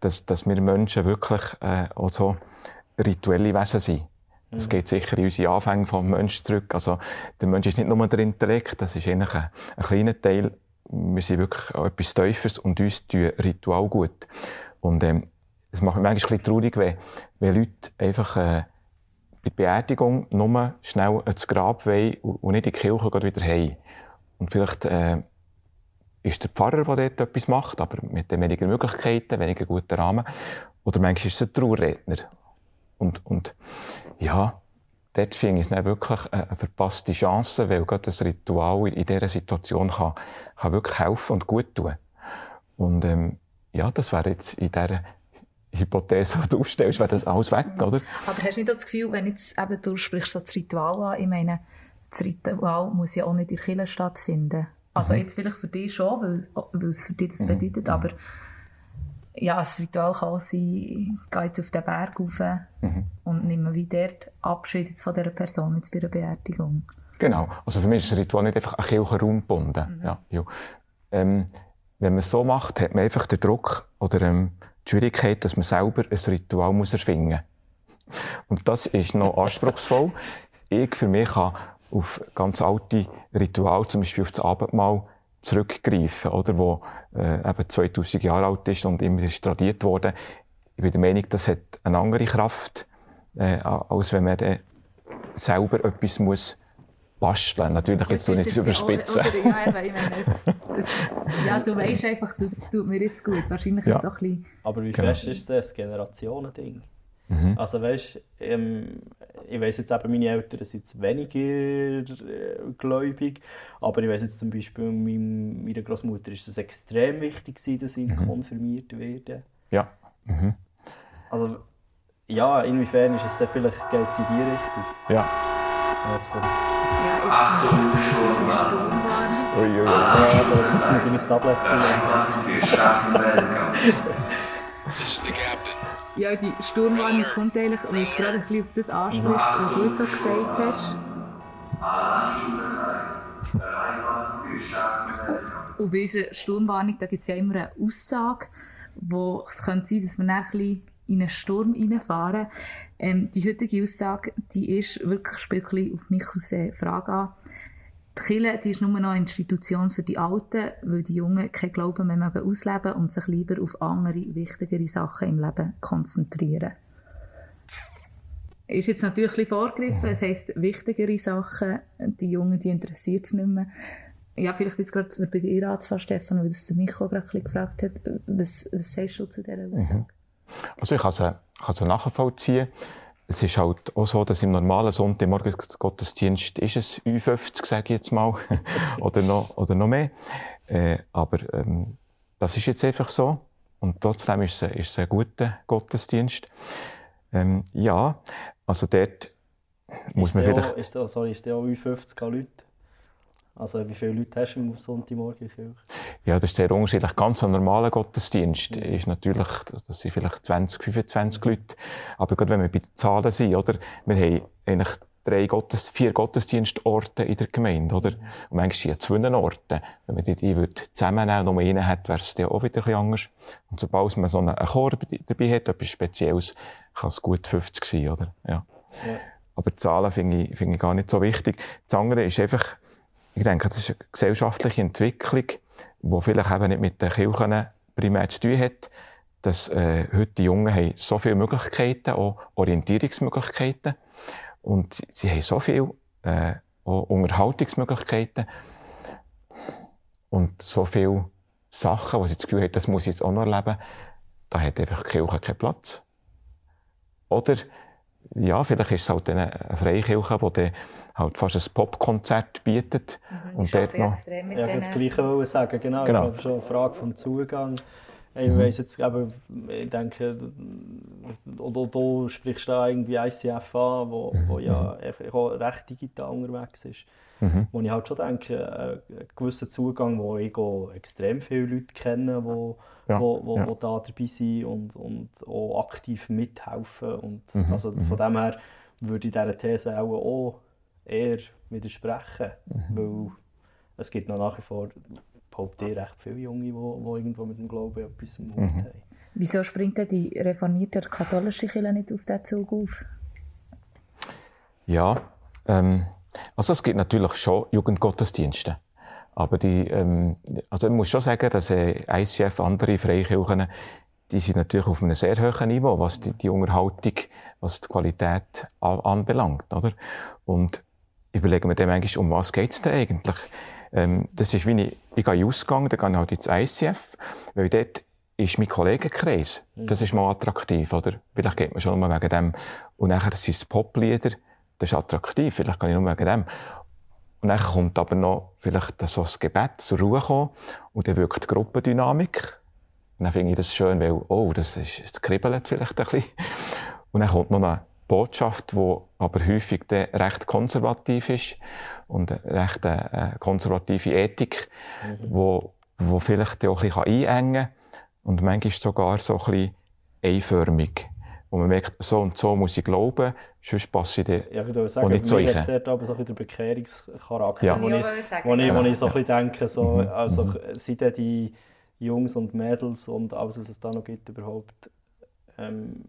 dass, dass wir Menschen wirklich äh, auch so rituelle Wesen sind. Das mhm. geht sicher in unsere Anfänge vom Menschen zurück. Also, der Mensch ist nicht nur der Intellekt, das ist eigentlich ein, ein kleiner Teil. Wir sind wirklich auch etwas Teufels und uns tun Ritual gut. Und, ähm, es macht mich manchmal ein bisschen traurig, wenn, wenn Leute einfach, äh, bei Beerdigung nur schnell ins Grab wollen und nicht in die Kirche wieder heim. Und vielleicht, äh, ist der Pfarrer, der dort etwas macht, aber mit weniger Möglichkeiten, weniger guten Rahmen. Oder manchmal ist es ein Trauerredner. Und, und ja, dort finde ich es wirklich eine verpasste Chance, weil gerade das Ritual in dieser Situation kann, kann wirklich helfen und gut tun. Und ähm, ja, das wäre jetzt in dieser Hypothese, die du aufstellst, wäre das alles weg, oder? Aber hast du nicht das Gefühl, wenn jetzt eben du sprichst so das Ritual an, ich meine, das Ritual muss ja auch nicht in der Kirche stattfinden. Also mhm. jetzt vielleicht für dich schon, weil, weil es für dich das mhm. bedeutet, aber ja, das Ritual kann auch sein, geh jetzt auf den Berg rauf mhm. und nimm wie dort Abschied von dieser Person jetzt bei einer Beerdigung. Genau. Also für mich ist das Ritual nicht einfach an Kirchenraum gebunden. Mhm. Ja, ja. Ähm, wenn man es so macht, hat man einfach den Druck oder ähm, die Schwierigkeit, dass man selber ein Ritual muss erfinden muss. Und das ist noch anspruchsvoll. Ich für mich kann auf ganz alte Rituale, zum Beispiel auf das Abendmahl, zurückgreifen, oder, wo äh, eben 2000 Jahre alt ist und immer ist tradiert worden. Ich bin der Meinung, das hat eine andere Kraft, äh, als wenn man dann selber etwas muss basteln. Natürlich, jetzt tue ich nicht überspitzen. Ja, oder, ja, ich meine, es, es, ja, du weißt einfach, das tut mir jetzt gut. Wahrscheinlich ja. ist es so ein bisschen... Aber wie genau. fest ist das Generationending? Mhm. Also weißt, ähm, ich weiß jetzt eben, meine Eltern sind jetzt weniger äh, gläubig, aber ich weiß jetzt zum Beispiel, meinem, meiner Großmutter ist es extrem wichtig gewesen, dass sie mhm. konfirmiert werden. Ja. Mhm. Also ja, inwiefern ist es dann vielleicht geht es in die Richtung? Ja. Jetzt kommt. Ja, jetzt kommt es Sturmwarnung. Uiuiui. Ja, aber jetzt muss ich mein Tablet Ja, die Sturmwarnung kommt eigentlich, weil es gerade ein auf das anspricht, was du jetzt so gesagt hast. Und bei unserer Sturmwarnung gibt es ja immer eine Aussage, wo es könnte sein, dass wir dann ein in einen Sturm reinfahren. Ähm, die heutige Aussage, die ist wirklich, spielt auf mich aus der Frage an. Die Kirche, die ist nur noch eine Institution für die Alten, weil die Jungen keinen Glauben mehr mögen ausleben und sich lieber auf andere, wichtigere Sachen im Leben konzentrieren. Ist jetzt natürlich ein vorgegriffen, es heisst wichtigere Sachen, die Jungen, die interessiert es nicht mehr. Ja, vielleicht jetzt gerade bei dir anzufangen, Stefan, weil das mich auch gerade gefragt hat. Was, was sagst du zu dieser Aussage? Mhm. Also ich kann es nachvollziehen. Es ist halt auch so, dass im normalen Sonntagmorgen-Gottesdienst ist es Ü50, sage ich jetzt mal, oder, noch, oder noch mehr. Äh, aber ähm, das ist jetzt einfach so. Und trotzdem ist es, ist es ein guter Gottesdienst. Ähm, ja, also dort muss man vielleicht... Auch, ist der, sorry, ist der auch Ü50 Leute? Also wie viele Leute hast du am Sonntagmorgen in Kirche? Ja, das ist sehr unterschiedlich. Ganz ein normaler Gottesdienst ist natürlich, das sind vielleicht 20, 25 mhm. Leute. Aber gerade wenn wir bei den Zahlen sind, oder? Wir haben eigentlich drei Gottes, vier Gottesdienstorte in der Gemeinde, oder? Mhm. Und manchmal sind zwei Orte. Wenn man die, die zusammennehmen und nur einen hat, wäre es dann auch wieder ein bisschen anders. Und sobald man so einen Chor dabei hat, etwas Spezielles, kann es gut 50 sein, oder? Ja. ja. Aber die Zahlen finde ich, finde ich gar nicht so wichtig. Das andere ist einfach, ich denke, das ist eine gesellschaftliche Entwicklung, die vielleicht eben nicht mit den Kirchen primär zu tun hat, dass äh, heute die Jungen haben so viele Möglichkeiten, auch Orientierungsmöglichkeiten und sie haben so viele äh, Unterhaltungsmöglichkeiten und so viele Sachen, wo sie das Gefühl haben, das muss ich jetzt auch noch erleben, da hat einfach die Kirche keinen Platz. Oder, ja, vielleicht ist es halt eine Freikirche, die halt fast ein Popkonzert bietet. Mhm, und dort noch... Ja, ich wollte das Gleiche sagen, genau. genau. Ich schon eine Frage vom Zugang. Ich mhm. weiss jetzt, aber ich denke, oder du sprichst da irgendwie ICF an, wo, mhm. wo ja auch recht digital unterwegs ist. Mhm. Wo ich halt schon denke, einen gewissen Zugang, wo ich auch extrem viele Leute kenne, wo, ja. wo, wo, ja. wo da dabei sind und, und auch aktiv mithelfen. Und mhm. also von mhm. dem her würde ich dieser These auch, auch eher widersprechen, mhm. weil es gibt noch nach wie vor, behaupte ich, recht viele Junge, die, die irgendwo mit dem Glauben etwas im Mund mhm. haben. Wieso springt denn die reformierte katholische Kirche nicht auf diesen Zug auf? Ja, ähm, also es gibt natürlich schon Jugendgottesdienste. Aber die, ähm, also ich muss schon sagen, dass äh, ICF, andere Freikirchen, die sind natürlich auf einem sehr hohen Niveau, was die, die Unterhaltung, was die Qualität anbelangt, oder? Und überlegen wir dann manchmal, um was geht es denn eigentlich? Ähm, das ist wie ich, ich gehe Ausgang, dann gehe ich halt ins ICF, weil dort ist mein Kollegenkreis. Das ist mal attraktiv, oder? Vielleicht geht man schon nur wegen dem. Und nachher sind es Poplieder, das ist attraktiv, vielleicht kann ich nur wegen dem. Und dann kommt aber noch vielleicht so das Gebet zur Ruhe kommen und dann wirkt die Gruppendynamik. Und dann finde ich das schön, weil, oh, das, ist, das kribbelt vielleicht ein bisschen. Und dann kommt noch eine Botschaft, die aber häufig recht konservativ ist und eine recht äh, konservative Ethik, mhm. wo, wo vielleicht auch ein bisschen einengen kann und manchmal sogar so ein bisschen einförmig. Wo man merkt, so und so muss ich glauben, sonst passe ich ja, ich würde sagen, nicht so. Jetzt dort aber so ein bisschen der Bekehrungscharakter, ja. wo, ich, wo, ich, wo ich so ein bisschen denke, so, mhm. also mhm. sind die Jungs und Mädels und alles, was es da noch gibt, überhaupt ähm,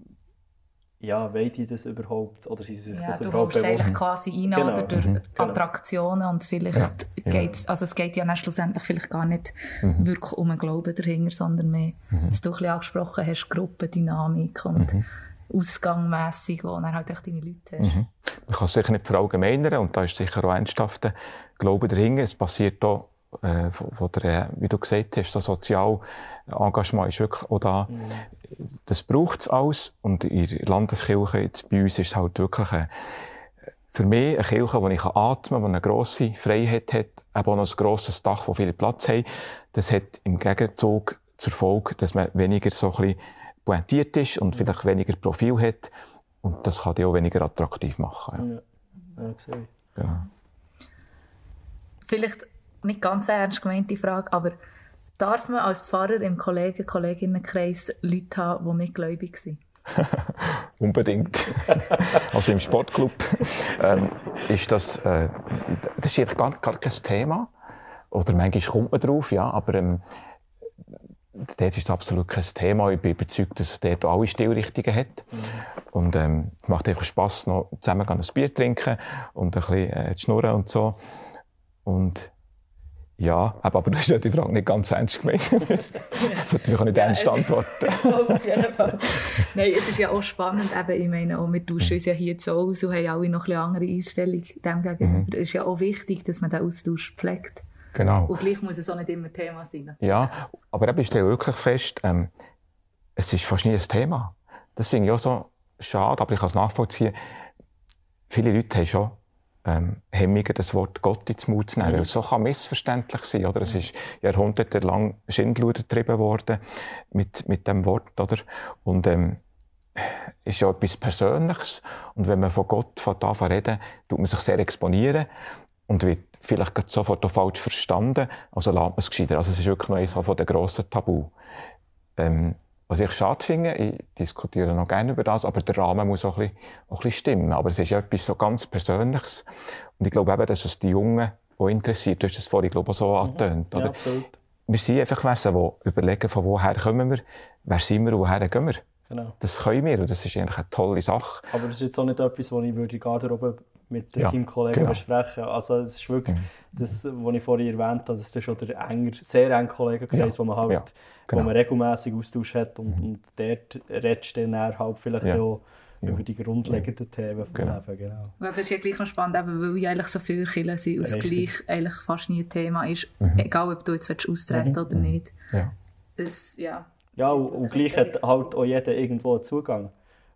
ja, wollen die das überhaupt, oder sind sie sich ja, das du überhaupt bewusst? eigentlich quasi ein genau. durch mhm. Attraktionen und vielleicht ja. geht's, also es geht ja dann schlussendlich vielleicht gar nicht mhm. wirklich um einen Glauben dahinter, sondern mehr, mhm. was du ein bisschen angesprochen hast, Gruppendynamik und mhm. ausgangmässig, wo dann halt echt deine Leute hast. Mhm. Man kann es sicher nicht verallgemeinern und da ist sicher auch ernsthafter Glaube dahinter. Es passiert auch äh, von, der, wie du gesagt hast, das Sozialengagement ist wirklich auch da. Mhm. Das braucht es alles und in der Landeskirche jetzt bei uns ist es halt wirklich eine, für mich eine Kirche, wo ich atmen kann, die eine grosse Freiheit hat, eben auch noch ein grosses Dach, wo viel Platz hat. Das hat im Gegenzug zur Folge, dass man weniger so ein bisschen pointiert ist und vielleicht weniger Profil hat. Und das kann die auch weniger attraktiv machen. Ja, ja. ja Ja. Vielleicht nicht ganz ernst gemeinte Frage, aber darf man als Pfarrer im Kollegen- Kolleginnenkreis Leute haben, die nicht gläubig sind? Unbedingt. also im Sportclub ähm, ist das, äh, das ist gar, gar kein Thema. Oder manchmal kommt man drauf, ja, aber ähm, dort ist es absolut kein Thema. Ich bin überzeugt, dass es dort alle Stilrichtungen hat. Mhm. Und ähm, es macht einfach Spass, noch zusammen ein Bier trinken und ein bisschen äh, zu schnurren und so. Und ja, aber du hast ja die Frage nicht ganz ernst gemeint. das sollte ich auch nicht ja, ernst antworten. Auf jeden Fall. Nein, es ist ja auch spannend, eben, ich meine, auch wir tauschen uns ja hier zu Hause und haben alle noch eine andere Einstellung dem gegenüber. Mhm. Es ist ja auch wichtig, dass man den Austausch pflegt. Genau. Und gleich muss es auch nicht immer Thema sein. Ja, aber ich stelle wirklich fest, ähm, es ist fast nie ein Thema. Das finde ich auch so schade, aber ich kann es nachvollziehen. Viele Leute haben schon ähm, Hemmungen, das Wort Gott ins Mund zu nehmen. Mhm. Weil so kann missverständlich sein, oder? Es ist jahrhundertelang Schindluder getrieben worden mit, mit dem Wort, oder? Und, ähm, ist ja etwas Persönliches. Und wenn man von Gott von da reden, tut man sich sehr exponieren und wird vielleicht sofort auch falsch verstanden. Also lässt man es gescheiter. Also es ist wirklich noch eines von den grossen Tabu. Ähm, was ich schade finde, ich diskutiere noch gerne über das, aber der Rahmen muss auch ein, bisschen, auch ein bisschen stimmen. Aber es ist ja etwas so ganz Persönliches. Und ich glaube eben, dass es die Jungen auch interessiert. Du hast das vorhin, glaube ich, so mhm. angetönt. Ja, absolut. Wir sind einfach Wesen, die überlegen, von woher kommen wir, wer sind wir und woher gehen wir. Genau. Das können wir und das ist eigentlich eine tolle Sache. Aber das ist jetzt auch nicht etwas, was ich würde Garderobe mit den ja, Teamkollegen genau. besprechen. Also es ist wirklich mhm. das, was ich vorhin erwähnt habe, das ist schon der enger, sehr enge Kollegenkreis, ja. wo man halt, ja, genau. wo man regelmäßig Austausch hat und, mhm. und dort redest du dann halt vielleicht ja. auch ja. über die grundlegenden Themen vom genau. Leben. Genau. Aber es ist ja gleich noch spannend, weil ja eigentlich so viele Kirchen sind und es gleich eigentlich fast nie ein Thema ist, mhm. egal ob du jetzt austreten willst mhm. oder nicht. Ja. Es, ja. Ja, und, und gleich hat halt auch jeder irgendwo einen Zugang.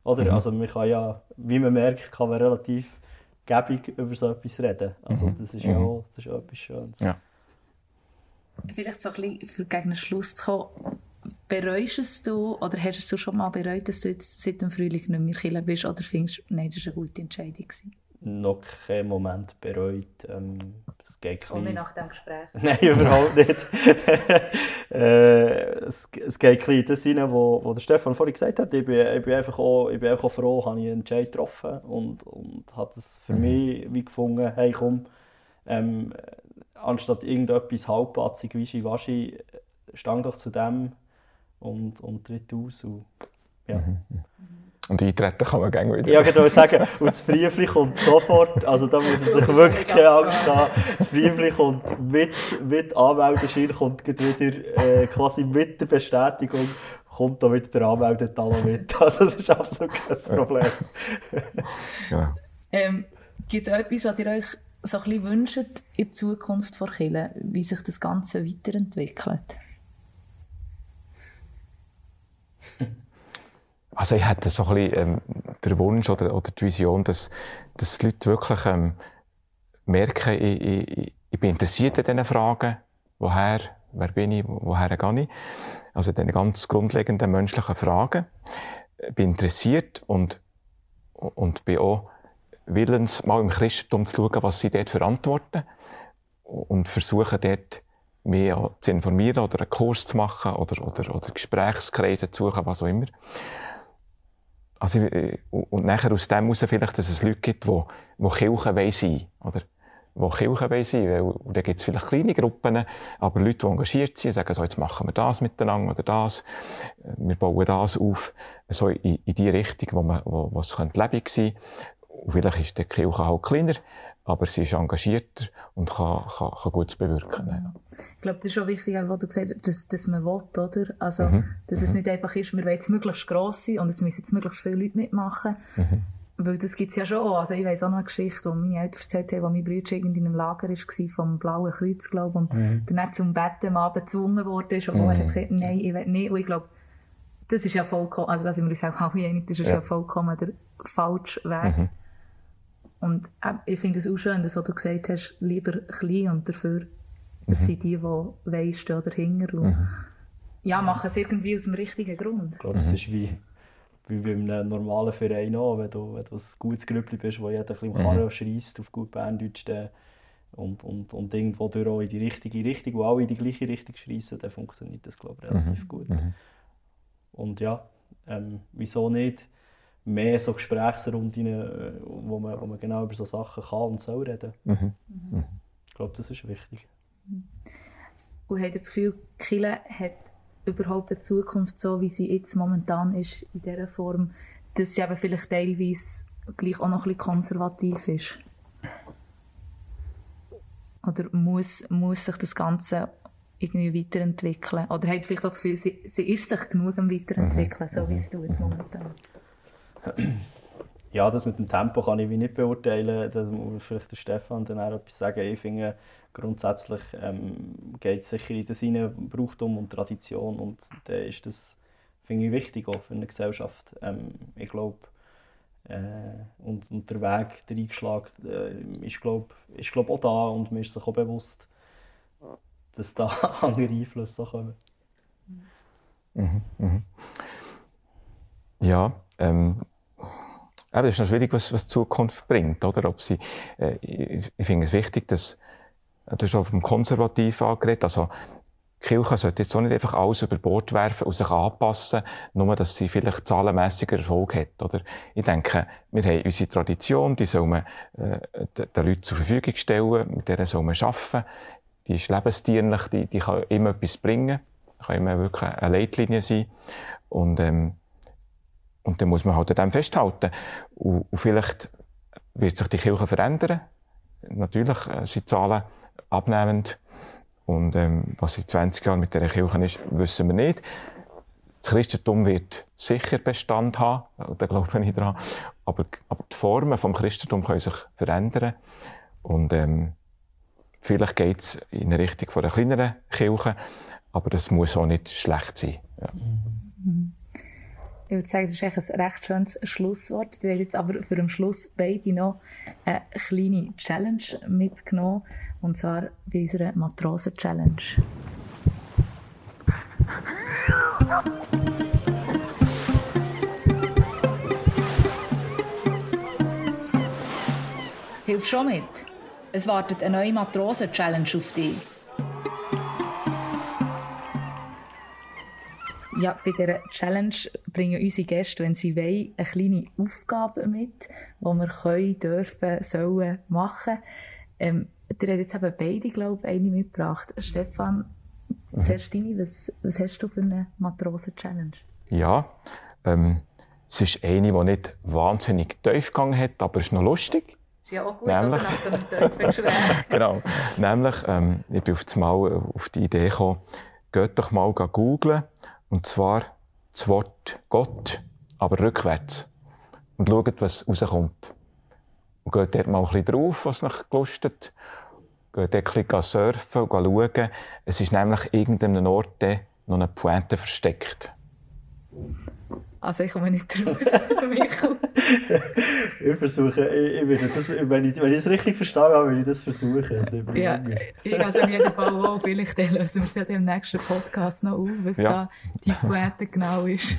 Oder? Mhm. Also man kann ja, wie man merkt, kann man relativ gäbig über so etwas reden. Also mhm. das ist ja mhm. auch, das ist auch etwas Schönes. Ja. Vielleicht so ein bisschen für gegen den Schluss zu kommen. Bereust du oder hast du schon mal bereut, dass du jetzt seit dem Frühling nicht mehr Killer bist oder findest du, nein, das war eine gute Entscheidung? Gewesen? noch keinen Moment bereut. Ähm, es geht Und nicht nach dem Gespräch? Nein, überhaupt nicht. äh, es, es geht ein in das hinein, wo, wo der Stefan vorhin gesagt hat. Ich bin, ich bin, einfach, auch, ich bin einfach auch froh, habe ich einen Entscheid getroffen und, und habe es für mhm. mich wie gefunden, hey komm, ähm, anstatt irgendetwas halbpatzig, wischi-waschi, stang doch zu dem und, und tritt aus. Und, ja. Mhm. Und eintreten kann man gerne wieder. Ja, ich würde sagen, und das Briefli kommt sofort, also da muss man sich wirklich keine Angst haben. Das Briefli kommt mit, mit Anmeldeschein, kommt wieder äh, quasi mit der Bestätigung, kommt da wieder der Anmeldetalon mit. Also das ist absolut kein Problem. ja. ähm, Gibt es etwas, was ihr euch so ein bisschen wünscht in Zukunft von Kirche, wie sich das Ganze weiterentwickelt? Also ich hätte so ein bisschen ähm, den Wunsch oder, oder die Vision, dass, dass die Leute wirklich ähm, merken, ich, ich, ich bin interessiert an diesen Fragen, woher, wer bin ich, woher gehe ich. Also diese ganz grundlegenden menschlichen Fragen. Ich bin interessiert und, und bin auch willens, mal im Christentum zu schauen, was sie dort verantworten und versuchen dort mehr zu informieren oder einen Kurs zu machen oder, oder, oder Gesprächskreise zu suchen, was auch immer. Also, äh, und nachher aus dem heraus vielleicht, dass es Leute gibt, die, die Kirchen wollen sein oder? Die Kirchen wollen sein weil da gibt es vielleicht kleine Gruppen, aber Leute, die engagiert sind, sagen so, jetzt machen wir das miteinander oder das, wir bauen das auf, so in, in die Richtung, wo, man, wo, wo es lebendig sein könnte. Und vielleicht ist die Kirche halt kleiner, aber sie ist engagierter und kann, kann, kann Gutes bewirken. Ja. Ich glaube, das ist schon wichtig, was du gesagt hast, dass, dass man will, oder? Also, mhm. dass es mhm. nicht einfach ist, wir wollen jetzt möglichst gross sein und es müssen jetzt möglichst viele Leute mitmachen. Mhm. Weil das gibt es ja schon. Also ich weiss auch noch eine Geschichte, wo meine Eltern erzählt haben, wo mein Bruder irgendwie in einem Lager war, vom Blauen Kreuz, glaube ich, und mhm. dann zum Betten am Abend gezwungen worden ist und mhm. er hat gesagt, nein, ich will nicht. Und ich glaube, das ist ja vollkommen, also da sind wir uns auch alle einig, das ist ja, ja vollkommen der falsche Weg. Mhm. Und äh, ich finde es auch schön, dass, was du gesagt hast, lieber klein und dafür mhm. sind die, die weiss, stehen dahinter und mhm. ja, machen es irgendwie aus dem richtigen Grund. Ich glaube, es ist wie, wie bei einem normalen Verein auch, wenn du, wenn du ein gutes Grüppli bist, wo jeder ein bisschen im Karren mhm. schreisst, auf gut Berndeutsch, und, und, und irgendwo durch auch in die richtige Richtung, wo alle in die gleiche Richtung schreissen, dann funktioniert das, glaube ich, relativ mhm. gut. Mhm. Und ja, ähm, wieso nicht mehr so Gesprächsrunden, äh, wo man, wo man genau über so Sachen kann und soll reden. Mhm. Mhm. Ich glaube, das ist wichtig. Und habt ihr das Gefühl, Kille hat überhaupt eine Zukunft so, wie sie jetzt momentan ist, in dieser Form, dass sie aber vielleicht teilweise gleich auch noch ein bisschen konservativ ist? Oder muss, muss sich das Ganze irgendwie weiterentwickeln? Oder hat vielleicht auch das Gefühl, sie, sie ist sich genug am Weiterentwickeln, mhm. so wie es tut momentan? Ja, das mit dem Tempo kann ich nicht beurteilen. Da muss vielleicht der Stefan dann auch etwas sagen. Ich finde, grundsätzlich ähm, geht es sicher in das rein Brauchtum und Tradition und da ist das, finde ich, wichtig auch für eine Gesellschaft. Ähm, ich glaube, äh, und, und der Weg, der eingeschlagen, äh, ist, glaube ist glaub auch da und man ist sich auch bewusst, dass da andere Einflüsse kommen. Mhm, mh. Ja, ähm, ja, das ist noch schwierig, was, was die Zukunft bringt, oder? Ob sie, äh, ich, ich finde es wichtig, dass, du hast auf dem Konservativ angeredet, also, die Kirche sollte jetzt auch nicht einfach alles über Bord werfen und sich anpassen, nur dass sie vielleicht zahlenmässiger Erfolg hat, oder? Ich denke, wir haben unsere Tradition, die soll man, äh, den Leuten zur Verfügung stellen, mit der soll man arbeiten. Die ist lebensdienlich, die, die kann immer etwas bringen, kann immer wirklich eine Leitlinie sein. Und, ähm, und dann muss man halt an dem festhalten. Und, und vielleicht wird sich die Kirche verändern. Natürlich äh, sind Zahlen abnehmend. Und ähm, was in 20 Jahren mit dieser Kirche ist, wissen wir nicht. Das Christentum wird sicher Bestand haben, da glaube ich dran. Aber, aber die Formen des Christentums können sich verändern. Und ähm, vielleicht geht es in eine Richtung einer kleineren Kirche, aber das muss auch nicht schlecht sein. Ja. Mhm. Ich würde sagen, das ist ein recht schönes Schlusswort. Wir haben jetzt aber für den Schluss beide noch eine kleine Challenge mitgenommen. Und zwar bei unserer Matrosen-Challenge. Hilf schon mit. Es wartet eine neue Matrosen-Challenge auf dich. Ja, bei dieser Challenge bringen unsere Gäste, wenn sie wollen, eine kleine Aufgabe mit, die wir können, dürfen, sollen machen. Ähm, ihr habt jetzt eben beide, glaube ich, eine mitgebracht. Stefan, mhm. zuerst deine, was, was hast du für eine Matrosen-Challenge? Ja, ähm, es ist eine, die nicht wahnsinnig tief gegangen hat, aber es ist noch lustig. Ja, auch gut, nämlich, oder? So genau. Nämlich, ähm, ich bin auf, das Mal auf die Idee gekommen, geht doch mal googeln und zwar das Wort Gott, aber rückwärts. Und schaut, was rauskommt. Und geht dort mal ein bisschen drauf, was euch gelustet. Geht dort ein bisschen surfen und schauen. Es ist nämlich irgendeinem Ort noch eine Pointe versteckt. Also ich komme nicht raus, Michael. ich versuche, ich, ich würde das, wenn, ich, wenn ich es richtig verstanden habe, würde ich das versuchen. ja, ich also auf jeden Fall auch. Vielleicht lösen wir es ja im nächsten Podcast noch auf, was ja. da die Poete genau ist.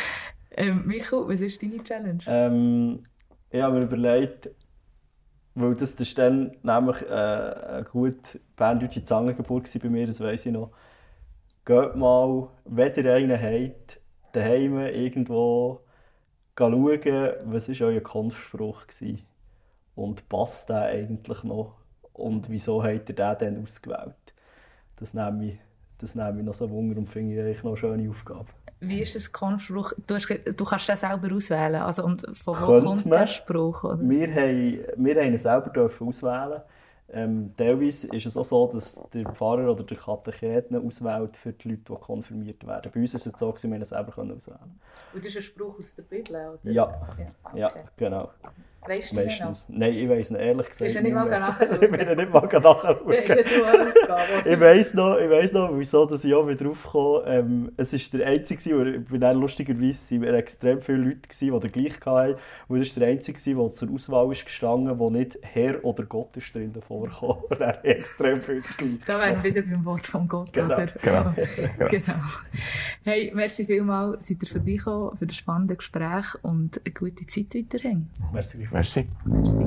ähm, Michael, was ist deine Challenge? Ähm, ich habe mir überlegt, weil das, das dann nämlich äh, eine gute berndeutsche Zangengeburt war bei mir, das weiss ich noch. Geht mal, wenn ihr einen habt, daheim irgendwo schauen, was war euer Konfspruch war. Und passt der eigentlich noch? Und wieso habt ihr den dann ausgewählt? Das nehme ich, das nehme ich noch so Wunder und finde ich eigentlich noch eine schöne Aufgabe. Wie ist es Konfspruch? Du hast gesagt, du kannst den selber auswählen. Also, und von wo Könnte kommt man. der Spruch? Oder? Wir haben, wir haben ihn selber dürfen auswählen. Ähm, teilweise ist es auch so, dass der Pfarrer oder der Katechet ihn auswählt für die Leute, die konfirmiert werden. Bei uns ist es so, dass wir ihn selber können auswählen Und das ist ein Spruch aus der Bibel, oder? Ja. ja. Ja, Okay. genau. Weißt du den noch? Meistens. Nein, ich weiss nicht, ehrlich gesagt. Bist du nicht mal nachschauen? ich bin nicht mal nachschauen. Ja. Ich weiss noch, ich weiss noch, wieso dass ich auch wieder draufgekommen ähm, Es ist der einzige, wo ich bin dann lustigerweise wir extrem viele Leute gewesen, die den gleich hatten. Und das ist der einzige, der zur Auswahl ist gestanden, wo nicht Herr oder Gott ist drin. Und er extrem viel gleich. Da wären wir wieder beim Wort von Gott, Genau, oder? genau, genau. Hey, merci vielmals, seid ihr vorbeigekommen für das spannende Gespräch und eine gute Zeit weiterhin. Merci. Merci.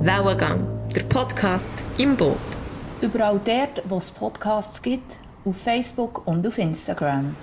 Wellengang, der Podcast im Boot. Überall dort, wo es Podcasts gibt, auf Facebook und auf Instagram.